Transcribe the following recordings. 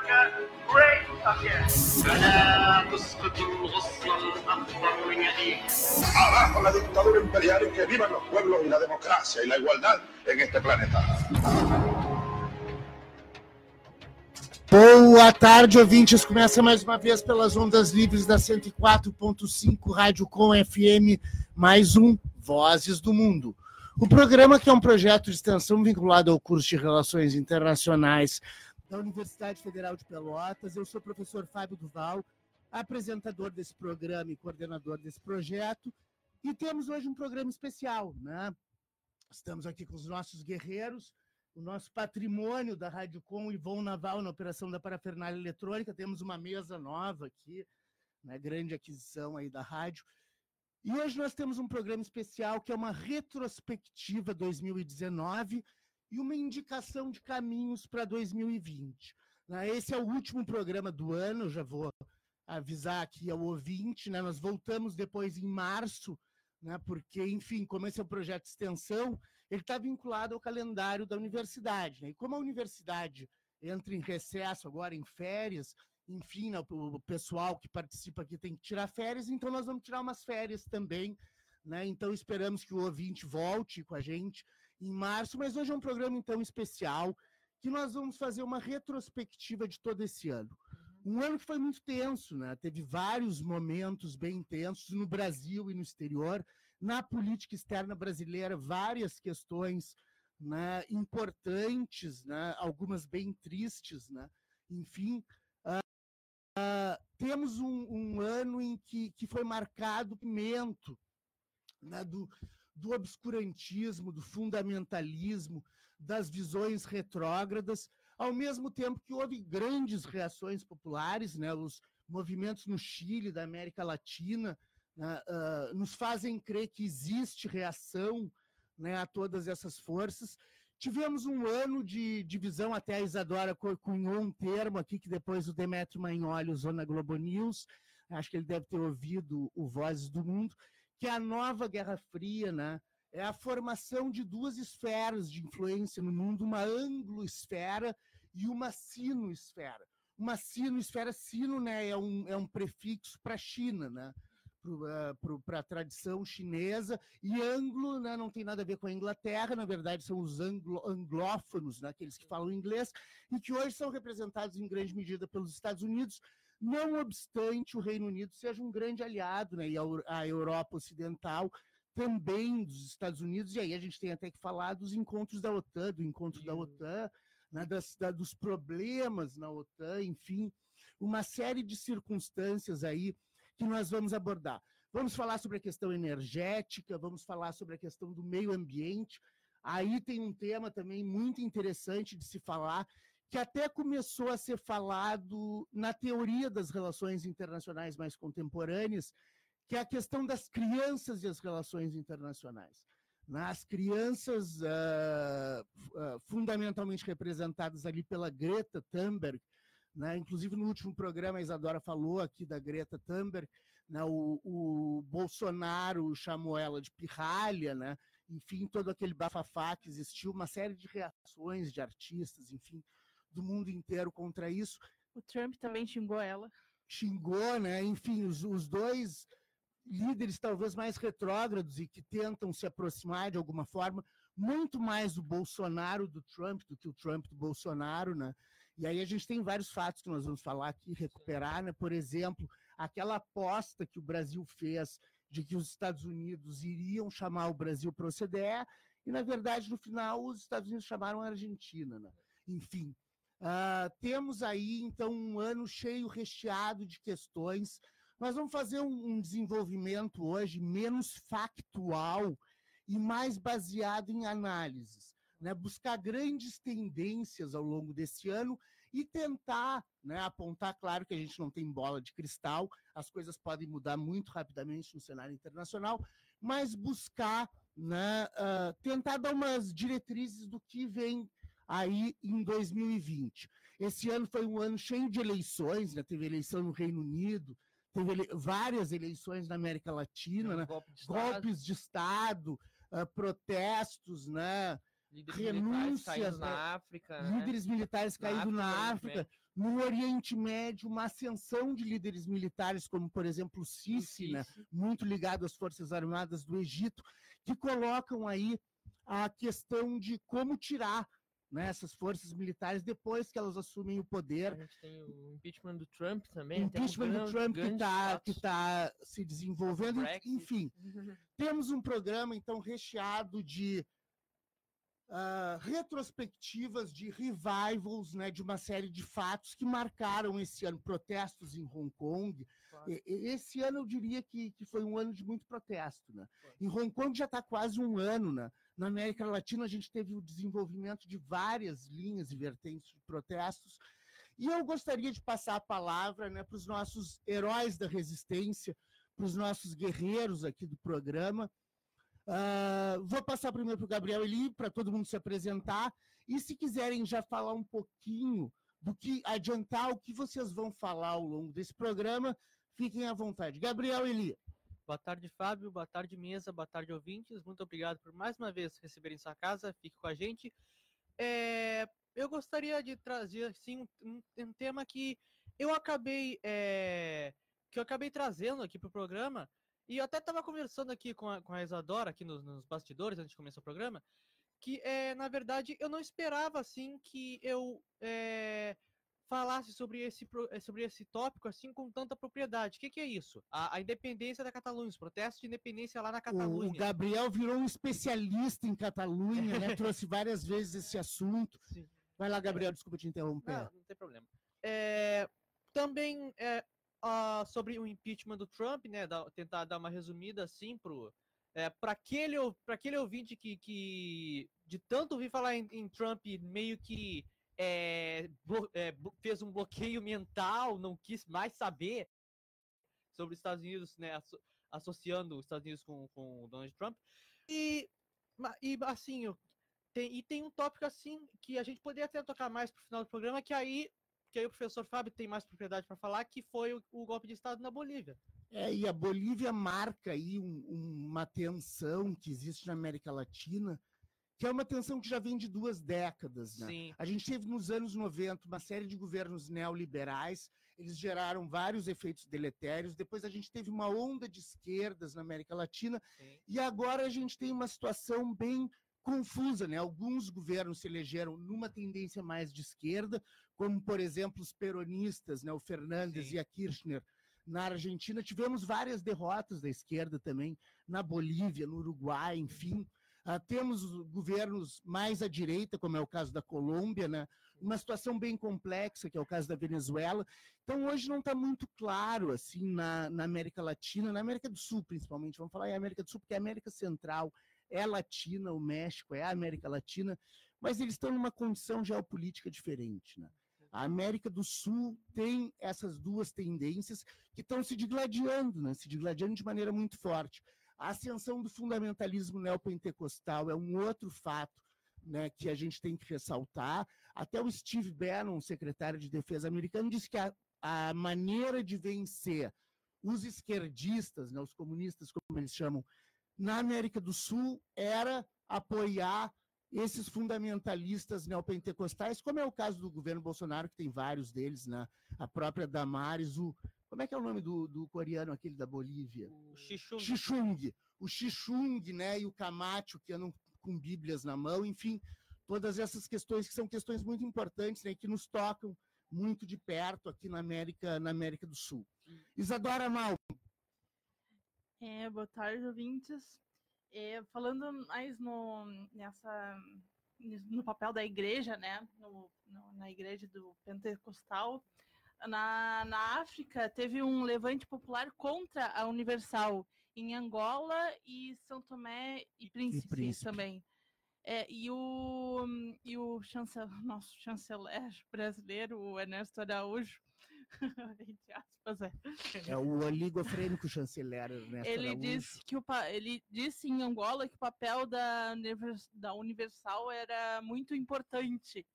America great again. فلا تسقط الغصن الأخضر من يديك. Abajo la dictadura imperial y que vivan los pueblos y la democracia y la igualdad en este planeta. Boa tarde, ouvintes. Começa mais uma vez pelas ondas livres da 104.5 Rádio Com FM, mais um Vozes do Mundo. O programa, que é um projeto de extensão vinculado ao curso de Relações Internacionais da Universidade Federal de Pelotas. Eu sou o professor Fábio Duval, apresentador desse programa e coordenador desse projeto. E temos hoje um programa especial, né? Estamos aqui com os nossos guerreiros, o nosso patrimônio da Rádio Com, Ivon Naval, na operação da parafernália eletrônica. Temos uma mesa nova aqui, né? grande aquisição aí da rádio. E hoje nós temos um programa especial que é uma retrospectiva 2019 e uma indicação de caminhos para 2020. Né? Esse é o último programa do ano, já vou avisar aqui ao ouvinte, né? Nós voltamos depois em março, né? Porque, enfim, como esse é um projeto de extensão, ele está vinculado ao calendário da universidade. Né? E como a universidade entra em recesso agora, em férias, enfim, né, o pessoal que participa aqui tem que tirar férias, então nós vamos tirar umas férias também, né? Então esperamos que o ouvinte volte com a gente em março, mas hoje é um programa então especial que nós vamos fazer uma retrospectiva de todo esse ano. Um ano que foi muito tenso, né? Teve vários momentos bem tensos no Brasil e no exterior, na política externa brasileira, várias questões né, importantes, né, algumas bem tristes, né? Enfim, Uh, temos um, um, ano em que, que foi marcado o pimento né, do, do obscurantismo, do fundamentalismo, das visões retrógradas, ao mesmo tempo que houve grandes reações populares, né, os movimentos no Chile, da América Latina, né, uh, nos fazem crer que existe reação né, a todas essas forças, Tivemos um ano de divisão, até a Isadora cunhou um termo aqui que depois o Demetrio Magnoli usou na Globo News, acho que ele deve ter ouvido o Vozes do Mundo, que é a nova Guerra Fria, né? É a formação de duas esferas de influência no mundo, uma anglo-esfera e uma sino-esfera. Uma sino-esfera, sino, né, é um, é um prefixo para China, né? para a tradição chinesa, e anglo né, não tem nada a ver com a Inglaterra, na verdade são os anglo, anglófonos, né, aqueles que falam inglês, e que hoje são representados em grande medida pelos Estados Unidos, não obstante o Reino Unido seja um grande aliado, né, e a, Europa Ocidental também dos Estados Unidos, e aí a gente tem até que falar dos encontros da OTAN, do encontro da OTAN, né, das, da, dos problemas na OTAN, enfim, uma série de circunstâncias aí que nós vamos abordar. Vamos falar sobre a questão energética, vamos falar sobre a questão do meio ambiente. Aí tem um tema também muito interessante de se falar, que até começou a ser falado na teoria das relações internacionais mais contemporâneas, que é a questão das crianças e as relações internacionais. As crianças, uh, uh, fundamentalmente representadas ali pela Greta Thunberg, né? Inclusive, no último programa, a Isadora falou aqui da Greta Thunberg, né? o, o Bolsonaro chamou ela de pirralha, né? enfim, todo aquele bafafá que existiu, uma série de reações de artistas, enfim, do mundo inteiro contra isso. O Trump também xingou ela. Xingou, né? Enfim, os, os dois líderes talvez mais retrógrados e que tentam se aproximar de alguma forma, muito mais do Bolsonaro do Trump do que o Trump do Bolsonaro, né? E aí a gente tem vários fatos que nós vamos falar aqui, recuperar, né? Por exemplo, aquela aposta que o Brasil fez de que os Estados Unidos iriam chamar o Brasil para o OCDE, e na verdade, no final, os Estados Unidos chamaram a Argentina. Né? Enfim, uh, temos aí então um ano cheio, recheado de questões. Nós vamos fazer um, um desenvolvimento hoje menos factual e mais baseado em análises né, buscar grandes tendências ao longo desse ano e tentar né, apontar, claro que a gente não tem bola de cristal, as coisas podem mudar muito rapidamente no cenário internacional, mas buscar, né, uh, tentar dar umas diretrizes do que vem aí em 2020. Esse ano foi um ano cheio de eleições, né, teve eleição no Reino Unido, teve ele várias eleições na América Latina, né, golpe de golpes de Estado, uh, protestos, né, Líderes militares renúncias, né? na África, né? líderes militares Na caídos na África, África, no Oriente Médio, uma ascensão de líderes militares, como por exemplo o Sisi, né? Sisi. muito ligado às Forças Armadas do Egito, que colocam aí a questão de como tirar né, essas forças militares depois que elas assumem o A poder. gente tem o impeachment do Trump também. tem um impeachment do grande- Trump que está tá se desenvolvendo, enfim. Temos um programa, então, recheado de ah, retrospectivas, de revivals, né, de uma série de fatos que marcaram esse ano, protestos em Hong Kong. Claro. E- e- Esse ano eu diria que, que foi um ano de muito protesto. Né? Foi. Em Hong Kong já está quase um ano. Né? Na América Latina a gente teve o desenvolvimento de várias linhas e vertentes de protestos. E eu gostaria de passar a palavra né, para os nossos heróis da resistência, para os nossos guerreiros aqui do programa. Ah, vou passar primeiro para o Gabriel Eli, para todo mundo se apresentar. E se quiserem já falar um pouquinho do que adiantar o que vocês vão falar ao longo desse programa, fiquem à vontade. Gabriel Eli. Boa tarde, Fábio. Boa tarde, mesa. Boa tarde, ouvintes. Muito obrigado por mais uma vez receberem sua casa. Fique com a gente. É, eu gostaria de trazer assim, um, um tema que eu acabei é, que eu acabei trazendo aqui para o programa. E eu até estava conversando aqui com a, com a Isadora, aqui nos, nos bastidores, antes de começar o programa, que, é, na verdade, eu não esperava, assim, que eu é, falasse sobre esse, eh, sobre esse tópico, assim, com tanta propriedade. O que, que é isso? A, a independência da Catalunha, os protestos de independência lá na Catalunha. o Gabriel virou um especialista em Catalunha, né? trouxe várias vezes esse assunto. Sim. Vai lá, Gabriel, desculpa te interromper. Não, não tem problema. É, também é, ah, sobre o impeachment do Trump, né? dar- tentar dar uma resumida assim pro é, para aquele pra aquele ouvinte que, que de tanto ouvir falar em, em Trump meio que é, é, fez um bloqueio mental, não quis mais saber sobre os Estados Unidos, né? asso- associando os Estados Unidos com, com o Donald Trump. E, e assim, tem, e tem um tópico assim que a gente poderia até tocar mais pro final do programa, que aí, que aí o professor Fábio tem mais propriedade para falar, que foi o, o golpe de Estado na Bolívia. É, e a Bolívia marca aí um- uma tensão que existe na América Latina, que é uma tensão que já vem de duas décadas. Né? Sim. A gente teve nos anos 90 uma série de governos neoliberais, eles geraram vários efeitos deletérios. Depois a gente teve uma onda de esquerdas na América Latina, sim. e agora a gente tem uma situação bem confusa, né? Alguns governos se elegeram numa tendência mais de esquerda, como por exemplo os peronistas, né? O Fernandes Sim. e a Kirchner na Argentina. Tivemos várias derrotas da esquerda também na Bolívia, no Uruguai, enfim. Ah, temos governos mais à direita, como é o caso da Colômbia, né? uma situação bem complexa, que é o caso da Venezuela. Então, hoje não está muito claro assim na, na América Latina, na América do Sul, principalmente. Vamos falar em América do Sul, porque a América Central é latina, o México é a América Latina, mas eles estão numa condição geopolítica diferente. Né? A América do Sul tem essas duas tendências que estão se digladiando, né? se digladiando de maneira muito forte. A ascensão do fundamentalismo neopentecostal é um outro fato né, que a gente tem que ressaltar. Até o Steve Bannon, secretário de Defesa americano, disse que a, a maneira de vencer os esquerdistas, né, os comunistas, como eles chamam, na América do Sul era apoiar esses fundamentalistas neopentecostais, como é o caso do governo Bolsonaro, que tem vários deles, né? a própria Damares, o. Como é que é o nome do, do coreano, aquele da Bolívia? O Xixum. Xixung. O Xixung, né? E o Camacho, que andam com Bíblias na mão, enfim, todas essas questões que são questões muito importantes, né? Que nos tocam muito de perto aqui na América, na América do Sul. Isadora Mal, É, boa tarde, ouvintes. É, falando mais no, nessa, no papel da igreja, né? No, no- na igreja do Pentecostal. Na, na África, teve um levante popular contra a Universal em Angola e São Tomé e Príncipe, Príncipe. também. É, e o, e o nosso chanceler brasileiro, o Ernesto Araújo, entre aspas, é, é o oligofrênico chanceler Ernesto ele Araújo. disse que o ele disse em Angola que o papel da, da Universal era muito importante.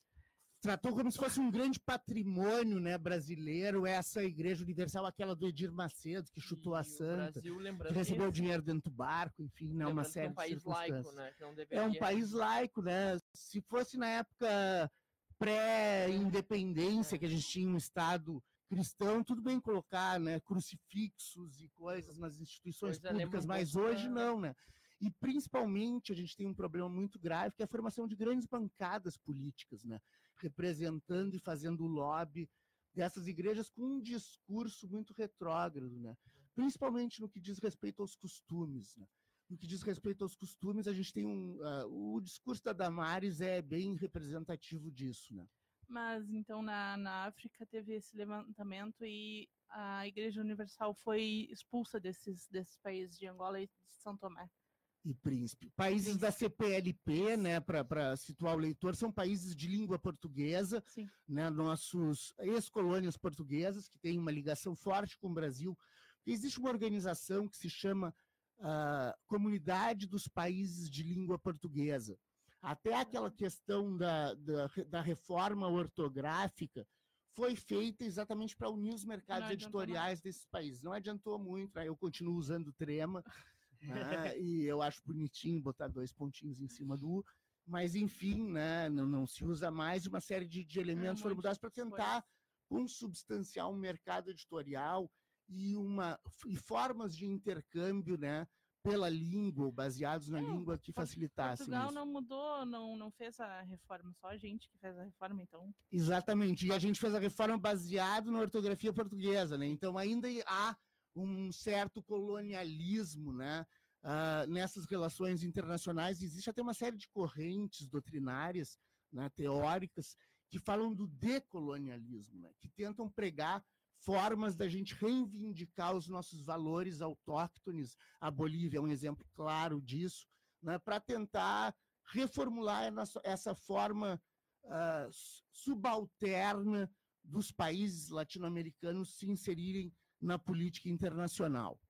Tratou como se fosse um grande patrimônio né, brasileiro, essa Igreja Universal, aquela do Edir Macedo, que chutou E a santa, Brasil, que recebeu que- dinheiro dentro do barco, enfim, né, uma série é um de país laico, né? Não É um deveria- país laico, né? Se fosse na época pré-independência, que a gente tinha um Estado cristão, tudo bem colocar, né? Crucifixos e coisas nas instituições é, públicas, mas hoje não, né? E principalmente a gente tem um problema muito grave, que é a formação de grandes bancadas políticas, né? Representando e fazendo lobby dessas igrejas com um discurso muito retrógrado, né? Principalmente no que diz respeito aos costumes, né? No que diz respeito aos costumes, a gente tem um. ah, o discurso da Damares é bem representativo disso, né? Mas então na, na África teve esse levantamento e a Igreja Universal foi expulsa desses, desses países de Angola e de São Tomé. E Príncipe. Países da CPLP, né, para situar o leitor, são países de língua portuguesa, Sim. né, nossos ex-colônias portuguesas, que têm uma ligação forte com o Brasil. Existe uma organização que se chama ah, Comunidade dos Países de Língua Portuguesa. Até aquela questão da, da, da reforma ortográfica foi feita exatamente para unir os mercados editoriais desses países. Não adiantou muito, né? eu continuo usando trema, né? e eu acho bonitinho botar dois pontinhos em cima do U, mas enfim, né? não, não se usa mais uma série de, de elementos um foram mudados para tentar consubstanciar um mercado editorial e, uma, e formas de intercâmbio né, pela língua, baseados na É, língua que facilitassem Portugal isso. não mudou, não, não fez a reforma, só a gente que fez a reforma, então. Exatamente. E a gente fez a reforma baseado na ortografia portuguesa, né? Então ainda há um certo colonialismo, né? Ah, nessas relações internacionais existe até uma série de correntes doutrinárias, né, teóricas, que falam do decolonialismo, né, que tentam pregar formas da gente reivindicar os nossos valores autóctones. A Bolívia é um exemplo claro disso, né, para tentar reformular essa- forma su- subalterna dos países latino-americanos se inserirem na política internacional.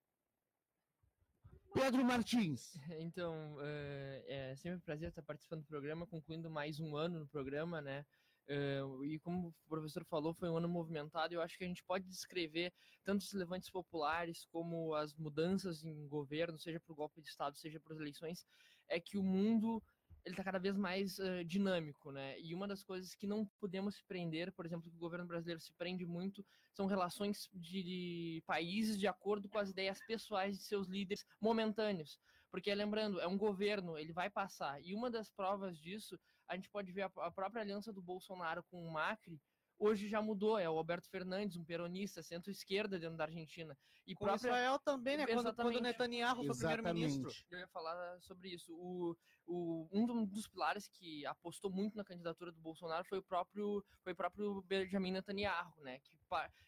Pedro Martins. Então, eh, é sempre um prazer estar participando do programa, concluindo mais um ano no programa, né? Eh, e como o professor falou, foi um ano movimentado. Eu acho que a gente pode descrever tanto os levantes populares como as mudanças em governo, seja por golpe de Estado, seja por eleições, é que o mundo ele está cada vez mais eh, dinâmico, né? E uma das coisas que não podemos se prender, por exemplo, que o governo brasileiro se prende muito, são relações de, de países de acordo com as ideias pessoais de seus líderes momentâneos. Porque, lembrando, é um governo, ele vai passar. E uma das provas disso, a gente pode ver a, a própria aliança do Bolsonaro com o Macri, hoje já mudou, é o Alberto Fernandes, um peronista, centro-esquerda dentro da Argentina. E Com própria- Israel também, né? Quando, quando Exatamente. o Netanyahu foi primeiro-ministro. Exatamente. eu ia falar sobre isso. O, o, um do- dos pilares que apostou muito na candidatura do Bolsonaro foi o próprio, foi o próprio Benjamin Netanyahu, né? Que,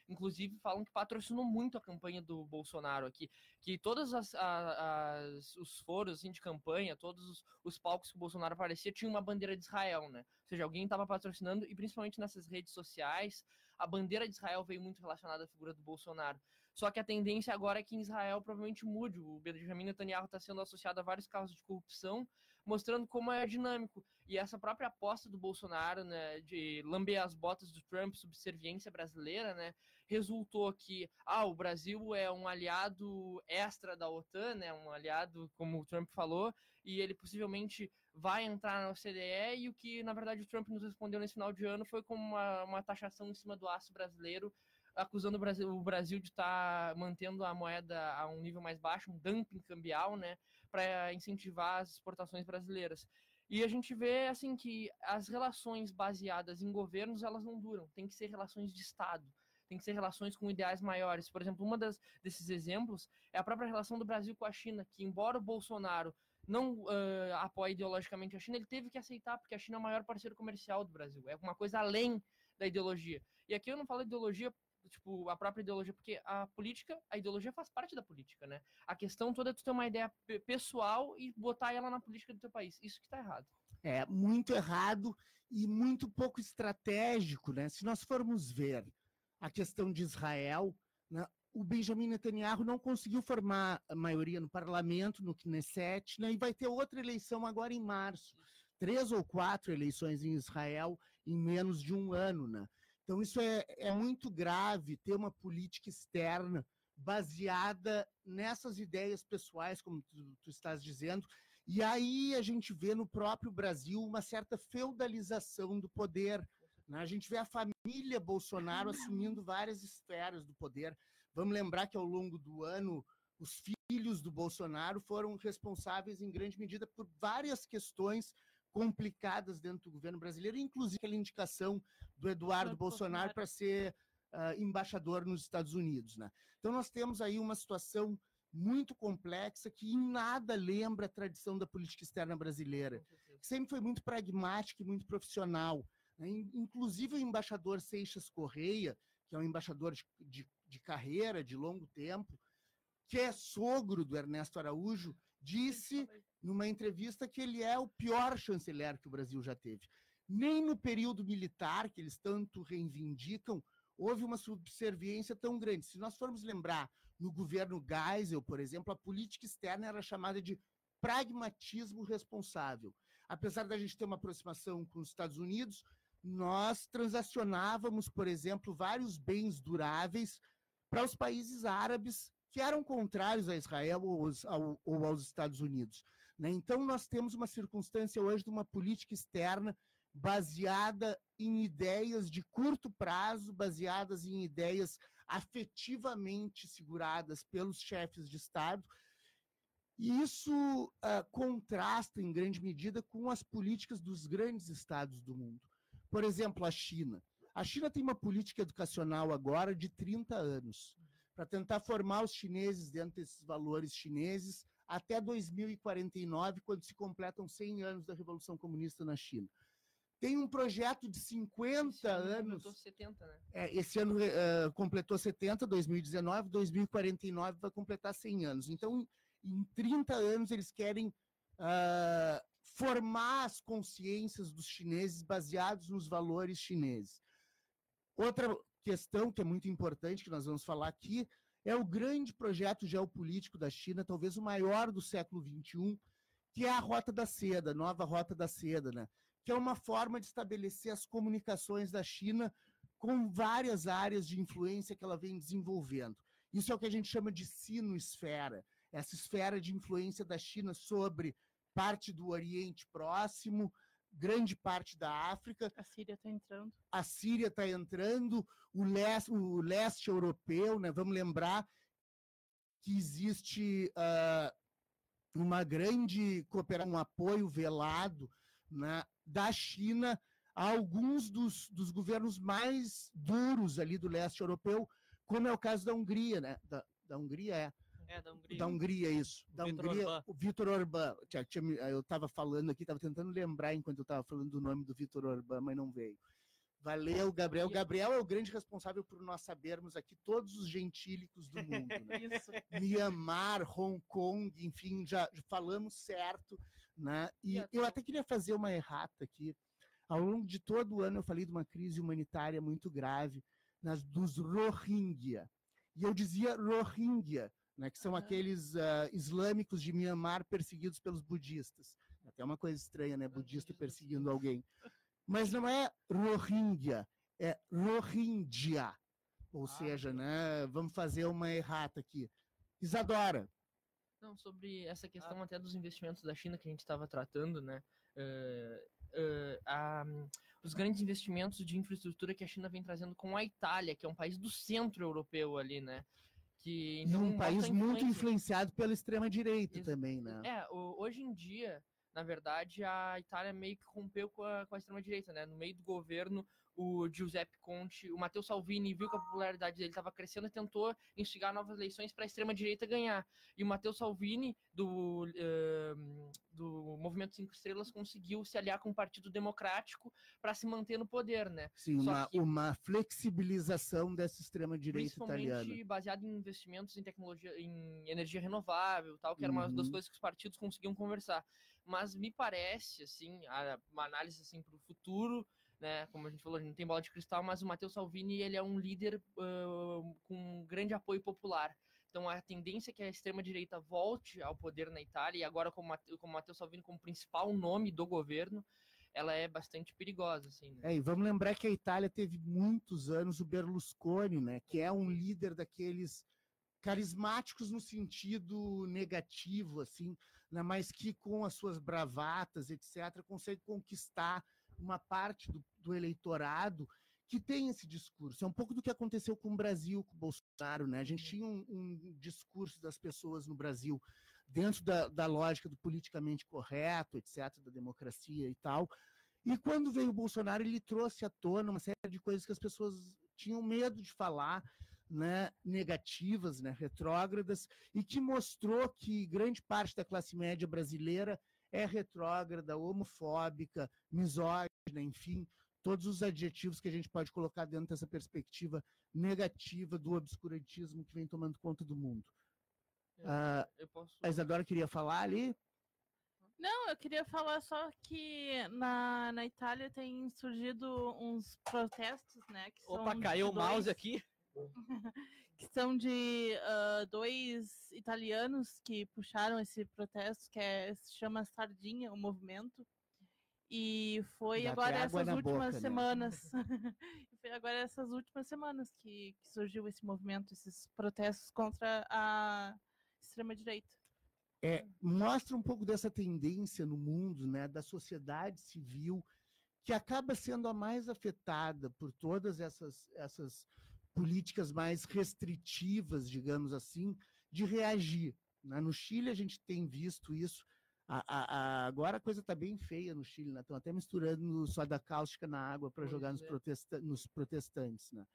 inclusive, falam que patrocinou muito a campanha do Bolsonaro aqui. Que todos as, as- os foros assim, de campanha, todos os, os palcos que o Bolsonaro aparecia, tinham uma bandeira de Israel, né? Ou seja, alguém estava patrocinando, e principalmente nessas redes sociais, a bandeira de Israel veio muito relacionada à figura do Bolsonaro. Só que a tendência agora é que em Israel provavelmente mude. O Benjamin Netanyahu está sendo associado a vários casos de corrupção, mostrando como é dinâmico. E essa própria aposta do Bolsonaro, né, de lamber as botas do Trump, subserviência brasileira, né, resultou que ah, o Brasil é um aliado extra da OTAN, né, um aliado, como o Trump falou, e ele possivelmente vai entrar na OCDE, e o que, na verdade, o Trump nos respondeu nesse final de ano foi com uma, uma taxação em cima do aço brasileiro, acusando o Brasil, o Brasil de estar mantendo a moeda a um nível mais baixo, um dumping cambial, né, para incentivar as exportações brasileiras. E a gente vê assim que as relações baseadas em governos elas não duram, tem que ser relações de Estado, tem que ser relações com ideais maiores. Por exemplo, das, desses exemplos é a própria relação do Brasil com a China, que embora o Bolsonaro não ah, apoie ideologicamente a China, ele teve que aceitar, porque a China é o maior parceiro comercial do Brasil, é uma coisa além da ideologia. E aqui eu não falo ideologia tipo, a própria ideologia, porque a política, a ideologia faz parte da política, né? A questão toda é tu ter uma ideia pe- pessoal e botar ela na política do teu país. Isso que tá errado. É muito errado e muito pouco estratégico, né? Se nós formos ver a questão de Israel, né, o Benjamin Netanyahu não conseguiu formar a maioria no parlamento, no Knesset, né, e vai ter outra eleição agora em março. Três ou quatro eleições em Israel, em menos de um ano, né? Então isso é, é muito grave ter uma política externa baseada nessas ideias pessoais, como tu, tu estás dizendo, e aí a gente vê no próprio Brasil uma certa feudalização do poder. Né? A gente vê a família Bolsonaro assumindo várias esferas do poder. Vamos lembrar que ao longo do ano os filhos do Bolsonaro foram responsáveis em grande medida por várias questões complicadas dentro do governo brasileiro, inclusive aquela indicação do Eduardo Bolsonaro para ser uh, embaixador nos Estados Unidos. Né? Então nós temos aí uma situação muito complexa que em nada lembra a tradição da política externa brasileira, que sempre foi muito pragmática e muito profissional. Né? Inclusive o embaixador Seixas Correia, que é um embaixador de, de, de carreira, de longo tempo, que é sogro do Ernesto Araújo, disse numa entrevista que ele é o pior chanceler que o Brasil já teve. Nem no período militar, que eles tanto reivindicam, houve uma subserviência tão grande. Se nós formos lembrar, no governo Geisel, por exemplo, a política externa era chamada de pragmatismo responsável. Apesar da gente ter uma aproximação com os Estados Unidos, nós transacionávamos, por exemplo, vários bens duráveis para os países árabes que eram contrários a Israel ou aos, ao, ou aos Estados Unidos. Né? Então, nós temos uma circunstância hoje de uma política externa baseada em ideias de curto prazo, baseadas em ideias afetivamente seguradas pelos chefes de Estado. E isso uh, contrasta, em grande medida, com as políticas dos grandes estados do mundo. Por exemplo, a China. A China tem uma política educacional agora de 30 anos para tentar formar os chineses dentro desses valores chineses até 2049, quando se completam 100 anos da Revolução Comunista na China. Tem um projeto de 50 esse ano anos. Completou 70, né? É, esse ano uh, completou 70, 2019, 2049 vai completar 100 anos. Então, em 30 anos, eles querem uh, formar as consciências dos chineses baseados nos valores chineses. Outra questão que é muito importante, que nós vamos falar aqui, é o grande projeto geopolítico da China, talvez o maior do século XXI, que é a Rota da Seda, nova Rota da Seda, né? Que é uma forma de estabelecer as comunicações da China com várias áreas de influência que ela vem desenvolvendo. Isso é o que a gente chama de sino-esfera, essa esfera de influência da China sobre parte do Oriente Próximo, grande parte da África. A Síria está entrando. A Síria está entrando, o leste, o leste europeu, né? Vamos lembrar que existe uh, uma grande cooperação, um apoio velado né, da China a alguns dos, dos governos mais duros ali do leste europeu, como é o caso da Hungria, né? Da, da Hungria é é, da Hungria. Da Hungria, isso. Da Vitor Hungria, Orbán. o Vitor Orbán. Eu estava falando aqui, estava tentando lembrar enquanto eu estava falando do nome do Vitor Orbán, mas não veio. Valeu, Gabriel. Gabriel é o grande responsável por nós sabermos aqui todos os gentílicos do mundo. Né? Isso. Mianmar, Hong Kong, enfim, já falamos certo. Né? E eu até queria fazer uma errata aqui. Ao longo de todo o ano eu falei de uma crise humanitária muito grave nas, dos Rohingya. E eu dizia Rohingya, né, que são Ah. aqueles ah, islâmicos de Mianmar perseguidos pelos budistas. Até uma coisa estranha, né? Budista perseguindo alguém. Mas não é Rohingya, é Rohingya. Ou Ah, seja, né, vamos fazer uma errata aqui. Isadora, Não, sobre essa questão até dos investimentos da China que a gente estava tratando, né? eh, eh, a- os grandes investimentos de infraestrutura que a China vem trazendo com a Itália, que é um país do centro europeu ali, né? Que, então, um país muito influenciado pela extrema-direita Ex- também, né? É, hoje em dia, na verdade, a Itália meio que rompeu com a, com a extrema-direita, né? No meio do governo, o Giuseppe Conte, o Matteo Salvini viu que a popularidade dele estava crescendo e tentou instigar novas eleições para a extrema-direita ganhar. E o Matteo Salvini, do, eh, do Movimento Cinco Estrelas, conseguiu se aliar com o Partido Democrático para se manter no poder, né? Sim, uma, que- uma flexibilização dessa extrema-direita italiana. Principalmente baseado em investimentos em tecnologia, em energia renovável, tal, que era uma das Uhum. coisas que os partidos conseguiam conversar. Mas me parece, assim, a- uma análise assim para o futuro, né? Como a gente falou, a gente não tem bola de cristal, mas o Matteo Salvini ele é um líder ah, com grande apoio popular. Então a tendência é que a extrema direita volte ao poder na Itália e agora com o Matteo Salvini como principal nome do governo ela é bastante perigosa, assim. Né? É, e vamos lembrar que a Itália teve muitos anos o Berlusconi, né, que é um líder daqueles carismáticos no sentido negativo, assim, né, mas que com as suas bravatas, etc., consegue conquistar uma parte do, do eleitorado que tem esse discurso. É um pouco do que aconteceu com o Brasil, com o Bolsonaro. Né? A gente tinha um, um discurso das pessoas no Brasil dentro da, da, lógica do politicamente correto, etc., da democracia e tal. E quando veio o Bolsonaro, ele trouxe à tona uma série de coisas que as pessoas tinham medo de falar, né, negativas, né, retrógradas, e que mostrou que grande parte da classe média brasileira é retrógrada, homofóbica, misógina, enfim, todos os adjetivos que a gente pode colocar dentro dessa perspectiva negativa do obscurantismo que vem tomando conta do mundo. Eu, Ah, eu posso... A Isadora queria falar ali? Não, eu queria falar só que na, na Itália tem surgido uns protestos, né? Que Opa, são caiu o mouse aqui. que são de ah, dois italianos que puxaram esse protesto, que é, se chama Sardinha, o movimento. E foi Dá agora essas últimas boca, né? semanas. E foi agora essas últimas semanas que, que surgiu esse movimento, esses protestos contra a extrema-direita. É, mostra um pouco dessa tendência no mundo, né, da sociedade civil, que acaba sendo a mais afetada por todas essas, essas políticas mais restritivas, digamos assim, de reagir. né? No Chile, a gente tem visto isso. A- a- a- agora a coisa está bem feia no Chile, né? Estão até misturando soda cáustica na água para jogar nos, é. protesta nos protestantes. Né?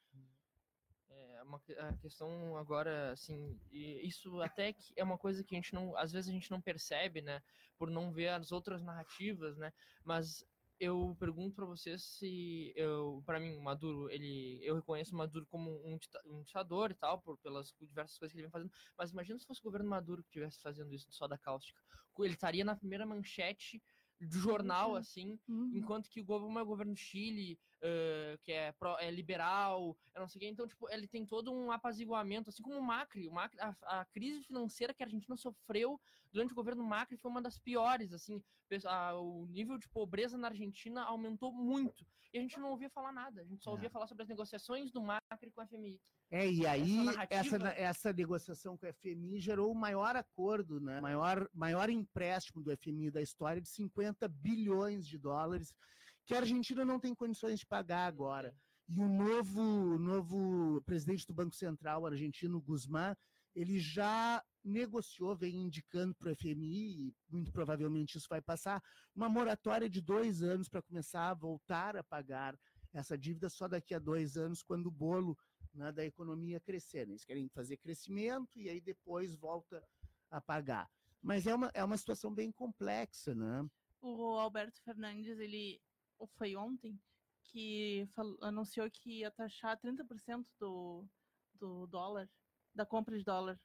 É uma que- a questão agora, assim, isso até que é uma coisa que a gente não, às vezes a gente não percebe, né, por não ver as outras narrativas, né, mas eu pergunto para vocês se eu, para mim, o Maduro, ele, eu reconheço o Maduro como um, um ditador e tal, por pelas diversas coisas que ele vem fazendo, mas imagina se fosse o governo Maduro que estivesse fazendo isso só da cáustica, ele estaria na primeira manchete do jornal, Uhum. assim, Uhum. enquanto que o governo, o governo do Chile, eh, que é, pró- é liberal, é não sei o quê, então, tipo, ele tem todo um apaziguamento, assim como o Macri, o Macri a, a crise financeira que a Argentina sofreu durante o governo Macri foi uma das piores, assim, a- o nível de pobreza na Argentina aumentou muito, e a gente não ouvia falar nada, a gente só É. ouvia falar sobre as negociações do Macri com a FMI. É, e aí essa, narrativa- na- essa negociação com o FMI gerou o maior acordo, né? maior, maior empréstimo do FMI da história de 50 bilhões de dólares, que a Argentina não tem condições de pagar agora. E o novo, novo presidente do Banco Central argentino, Guzmán, ele já negociou, vem indicando para o FMI, e muito provavelmente isso vai passar, uma moratória de dois anos para começar a voltar a pagar essa dívida só daqui a dois anos, quando o bolo né, da economia crescer. né? Eles querem fazer crescimento e aí depois volta a pagar. Mas é uma, é uma situação bem complexa, né? o Alberto Fernandes, ele ou foi ontem, que fal- anunciou que ia taxar 30% do, do dólar, da compra de dólar.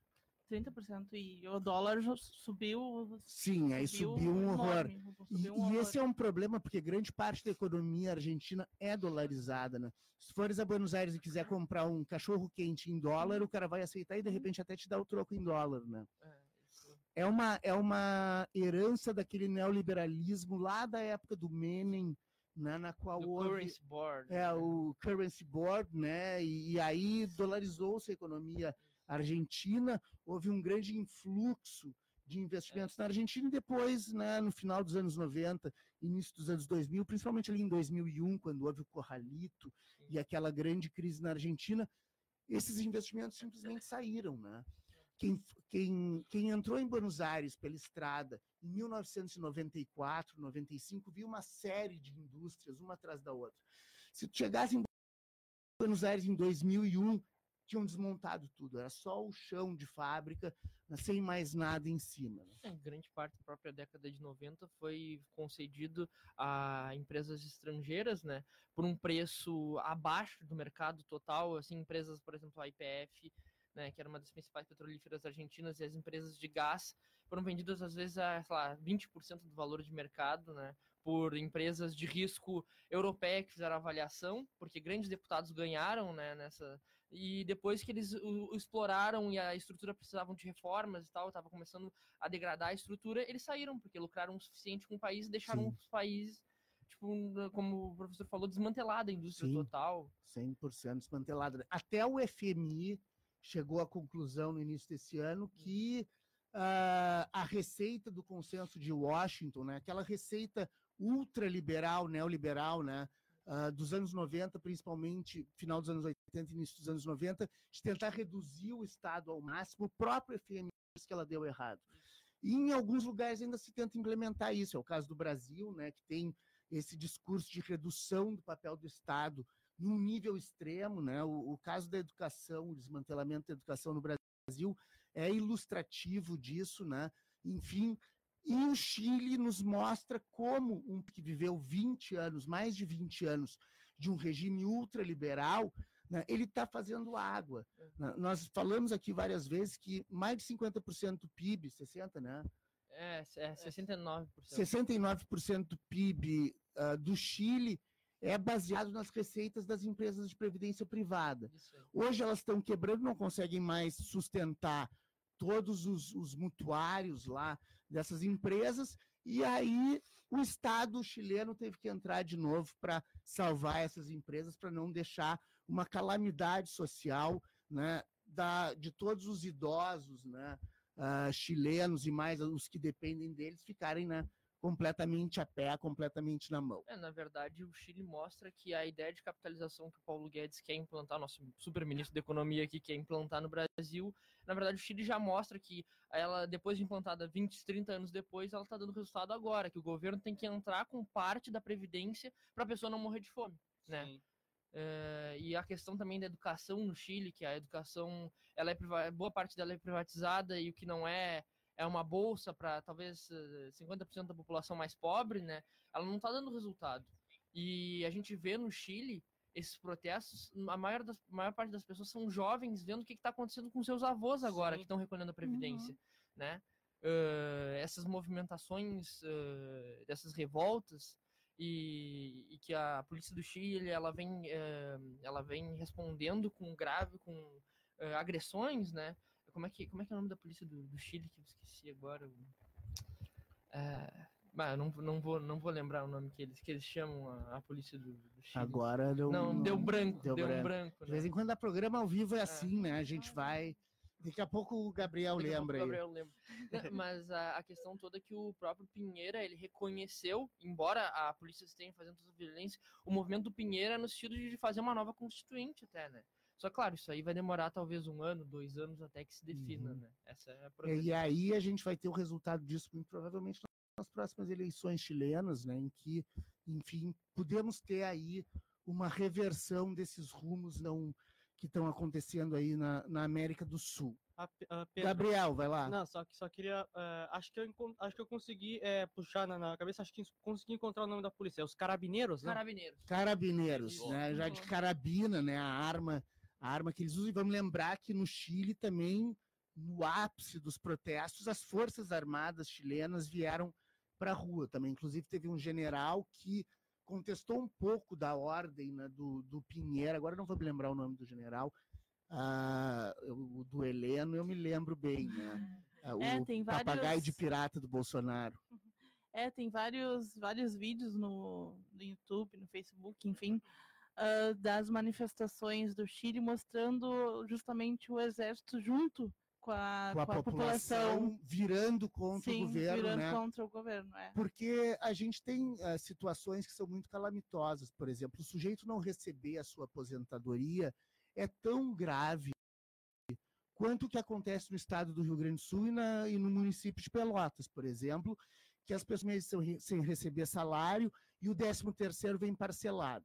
30%. E o dólar subiu. Sim, aí subiu um horror. enorme, E, subiu um e horror. esse é um problema, porque grande parte da economia argentina é dolarizada, né? Se fores a Buenos Aires e quiser comprar um cachorro quente em dólar, o cara vai aceitar e de repente até te dá o troco em dólar, né? É, isso- É uma, é uma herança daquele neoliberalismo lá da época do Menem, né, na qual do houve currency board. é né? o currency board, né? E, e aí dolarizou-se a economia argentina, houve um grande influxo de investimentos na Argentina e depois, né, no final dos anos 90, início dos anos 2000, principalmente ali em 2001, quando houve o Corralito e aquela grande crise na Argentina, esses investimentos simplesmente saíram, né? Quem, quem, quem entrou em Buenos Aires pela estrada em 1994, 95, viu uma série de indústrias, uma atrás da outra. Se tu chegasse em Buenos Aires em 2001, tinham desmontado tudo, era só o chão de fábrica, sem mais nada em cima. né? Em grande parte da própria década de 90 foi concedido a empresas estrangeiras, né, por um preço abaixo do mercado total, assim, empresas, por exemplo, a IPF, né, que era uma das principais petrolíferas argentinas, e as empresas de gás foram vendidas às vezes a, sei lá, 20% do valor de mercado, né, por empresas de risco europeia que fizeram avaliação, porque grandes deputados ganharam, né, nessa e depois que eles o, o exploraram e a estrutura precisavam de reformas e tal, estava começando a degradar a estrutura, eles saíram, porque lucraram o suficiente com o país e deixaram Sim. os países tipo, como o professor falou, desmantelada a indústria Sim. total. 100% desmantelada. Até o FMI chegou à conclusão no início desse ano que ah, a receita do consenso de Washington, né, aquela receita ultraliberal, neoliberal, né, ah, dos anos 90, principalmente final dos anos 80 e início dos anos 90, de tentar reduzir o Estado ao máximo, o próprio FMI disse que ela deu errado. E em alguns lugares ainda se tenta implementar isso, é o caso do Brasil, né, que tem esse discurso de redução do papel do Estado num nível extremo, né? O, o caso da educação, o desmantelamento da educação no Brasil é ilustrativo disso, né? Enfim, e o Chile nos mostra como um que viveu 20 anos, mais de 20 anos, de um regime ultraliberal, né, ele está fazendo água. né? Nós falamos aqui várias vezes que mais de 50% do PIB, 60%, né? É, é 69%. 69% do PIB ah, do Chile é baseado nas receitas das empresas de previdência privada. Hoje elas estão quebrando, não conseguem mais sustentar todos os, os mutuários lá dessas empresas, e aí o Estado chileno teve que entrar de novo para salvar essas empresas, para não deixar uma calamidade social né, da, de todos os idosos né, ah, chilenos e mais os que dependem deles ficarem né, completamente a pé, completamente na mão. É, na verdade, o Chile mostra que a ideia de capitalização que o Paulo Guedes quer implantar, nosso super-ministro da Economia aqui quer implantar no Brasil, na verdade, o Chile já mostra que ela, depois de implantada 20, 30 anos depois, ela está dando resultado agora, que o governo tem que entrar com parte da previdência para a pessoa não morrer de fome, né? Sim. É, e a questão também da educação no Chile, que a educação, ela é boa parte dela é privatizada e o que não é é uma bolsa para talvez eh, 50% da população mais pobre, né? Ela não está dando resultado. E a gente vê no Chile esses protestos, a maior, das, a maior parte das pessoas são jovens vendo o que está acontecendo com seus avós agora, Sim. que estão recolhendo a previdência, né? Eh, essas movimentações, eh, dessas revoltas e, e que a polícia do Chile ela vem, eh, ela vem respondendo com grave, com eh, agressões, né? Como é que como é que é o nome da polícia do, do Chile que eu esqueci agora? É, bah, não, não vou não vou lembrar o nome que eles que eles chamam a, a polícia do, do Chile. Agora deu, não, deu branco, deu, branco. um branco. De né? vez em quando a programa ao vivo é assim, né? A gente vai. Daqui a pouco o Gabriel a lembra o. Gabriel lembra. Mas a, a questão toda é que o próprio Pinheira, ele reconheceu, embora a polícia esteja fazendo toda essa violência, o movimento do Pinheira no sentido de fazer uma nova constituinte até, né? Só claro, isso aí vai demorar talvez um ano, dois anos até que se defina, Uhum. né? Essa é a E aí a gente vai ter o resultado disso muito provavelmente nas próximas eleições chilenas, né? Em que, enfim, podemos ter aí uma reversão desses rumos não que estão acontecendo aí na, na América do Sul. A, a Pedro- Gabriel, vai lá. Não, só que só queria. eh, acho, que eu, acho que eu consegui eh, puxar na, na cabeça, acho que consegui encontrar o nome da polícia. É os carabineiros, né? Carabineiros. Carabineiros, né? Já de Uhum. carabina, né? A arma, a arma que eles usam. E vamos lembrar que no Chile também, no ápice dos protestos, as forças armadas chilenas vieram para a rua também. Inclusive teve um general que contestou um pouco da ordem né, do, do Pinheiro. Agora não vou me lembrar o nome do general. Ah, o do Heleno eu me lembro bem, né? O É, tem papagaio vários- de pirata do Bolsonaro. É, tem vários, vários vídeos no, no YouTube, no Facebook, enfim, ah, das manifestações do Chile mostrando justamente o exército junto com a, Com a população população, virando contra sim, o governo, virando né? contra o governo. É. Porque a gente tem ah, situações que são muito calamitosas. Por exemplo, o sujeito não receber a sua aposentadoria é tão grave quanto o que acontece no estado do Rio Grande do Sul e, na- e no município de Pelotas, por exemplo, que as pessoas estão re- sem receber salário e o 13 terceiro vem parcelado.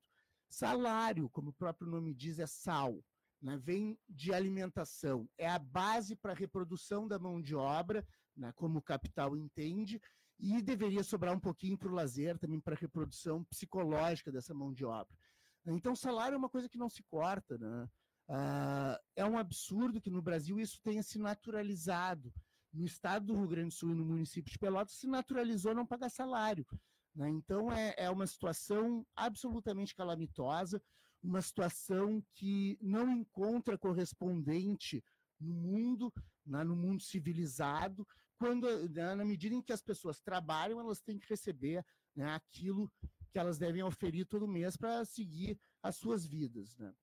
Salário, como o próprio nome diz, é sal, né? vem de alimentação, é a base para a reprodução da mão de obra, né? como o capital entende, e deveria sobrar um pouquinho para o lazer, também para a reprodução psicológica dessa mão de obra. Então, salário é uma coisa que não se corta. Né? Ah, é um absurdo que no Brasil isso tenha se naturalizado. No estado do Rio Grande do Sul e no município de Pelotas se naturalizou não pagar salário. Né? Então, é, é uma situação absolutamente calamitosa, uma situação que não encontra correspondente no mundo, né, no mundo civilizado, quando né, na medida em que as pessoas trabalham, elas têm que receber né, aquilo que elas devem oferir todo mês para seguir as suas vidas, né?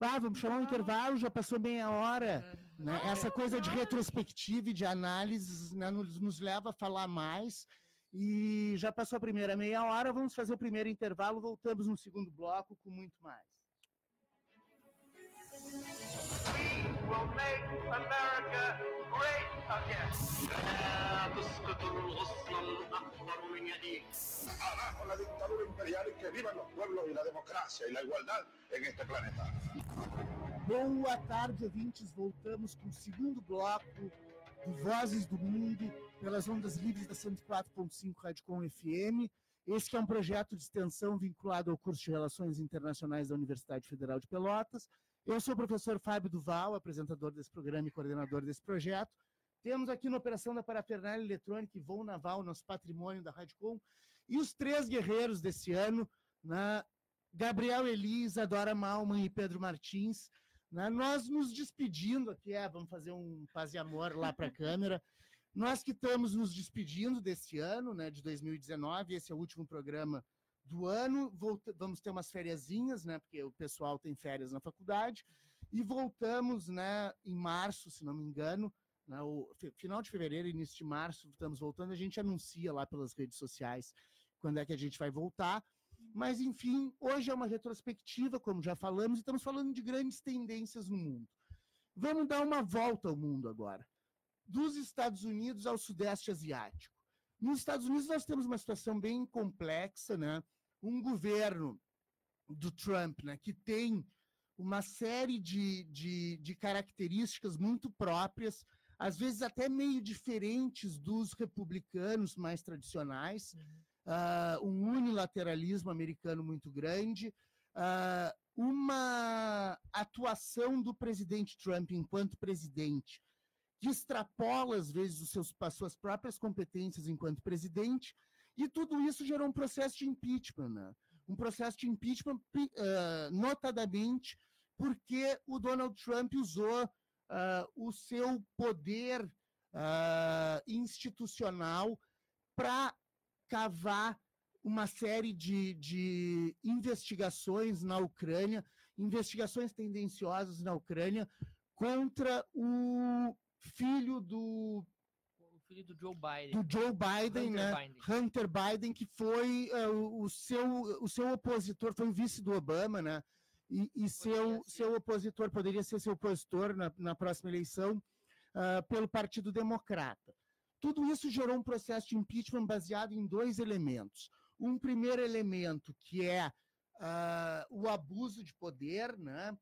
Ah, vamos chamar um intervalo, já passou meia hora. Né? Essa coisa de retrospectiva e de análise né, nos, nos leva a falar mais. E já passou a primeira meia hora, vamos fazer o primeiro intervalo, voltamos no segundo bloco com muito mais. will make America great again. لا تسقط الغصن الأكبر من يديك. Abajo la dictadura imperial y que vivan los pueblos y la democracia y la igualdad en este planeta. Boa tarde, ouvintes. Voltamos com o segundo bloco do Vozes do Mundo pelas ondas livres da 104.5 Radicom FM. Esse que é um projeto de extensão vinculado ao curso de Relações Internacionais da Universidade Federal de Pelotas. eu sou o professor Fábio Duval, apresentador desse programa e coordenador desse projeto. Temos aqui na operação da parafernália eletrônica e voo naval, nosso patrimônio da Radicom, e os três guerreiros desse ano, né? Gabriel Elisa, Dora Malman e Pedro Martins. Né? Nós nos despedindo aqui, é, vamos fazer um paz e amor lá para a câmera. Nós que estamos nos despedindo desse ano, né, de 2019, esse é o último programa do ano, vamos ter umas fériasinhas, né, porque o pessoal tem férias na faculdade, e voltamos, né, em março, se não me engano, né, o final de fevereiro, início de março, estamos voltando, a gente anuncia lá pelas redes sociais quando é que a gente vai voltar, mas enfim, hoje é uma retrospectiva, como já falamos, e estamos falando de grandes tendências no mundo. Vamos dar uma volta ao mundo agora, dos Estados Unidos ao Sudeste Asiático. Nos Estados Unidos nós temos uma situação bem complexa, né? Um governo do Trump, né, que tem uma série de, de, de características muito próprias, às vezes até meio diferentes dos republicanos mais tradicionais, uh, um unilateralismo americano muito grande, uh, uma atuação do presidente Trump enquanto presidente que extrapola, às vezes, os seus, as suas próprias competências enquanto presidente, e tudo isso gerou um processo de impeachment, né? um processo de impeachment, uh, notadamente porque o Donald Trump usou uh, o seu poder uh, institucional para cavar uma série de, de investigações na Ucrânia, investigações tendenciosas na Ucrânia contra o filho do filho do Joe Biden. Do Joe Biden, Hunter né? Biden. Hunter Biden, que foi uh, o, seu, o seu opositor, foi o vice do Obama, né? E, e seu, ser. seu opositor poderia ser seu opositor na, na próxima eleição uh, pelo Partido Democrata. Tudo isso gerou um processo de impeachment baseado em dois elementos. Um primeiro elemento, que é uh, o abuso de poder, né?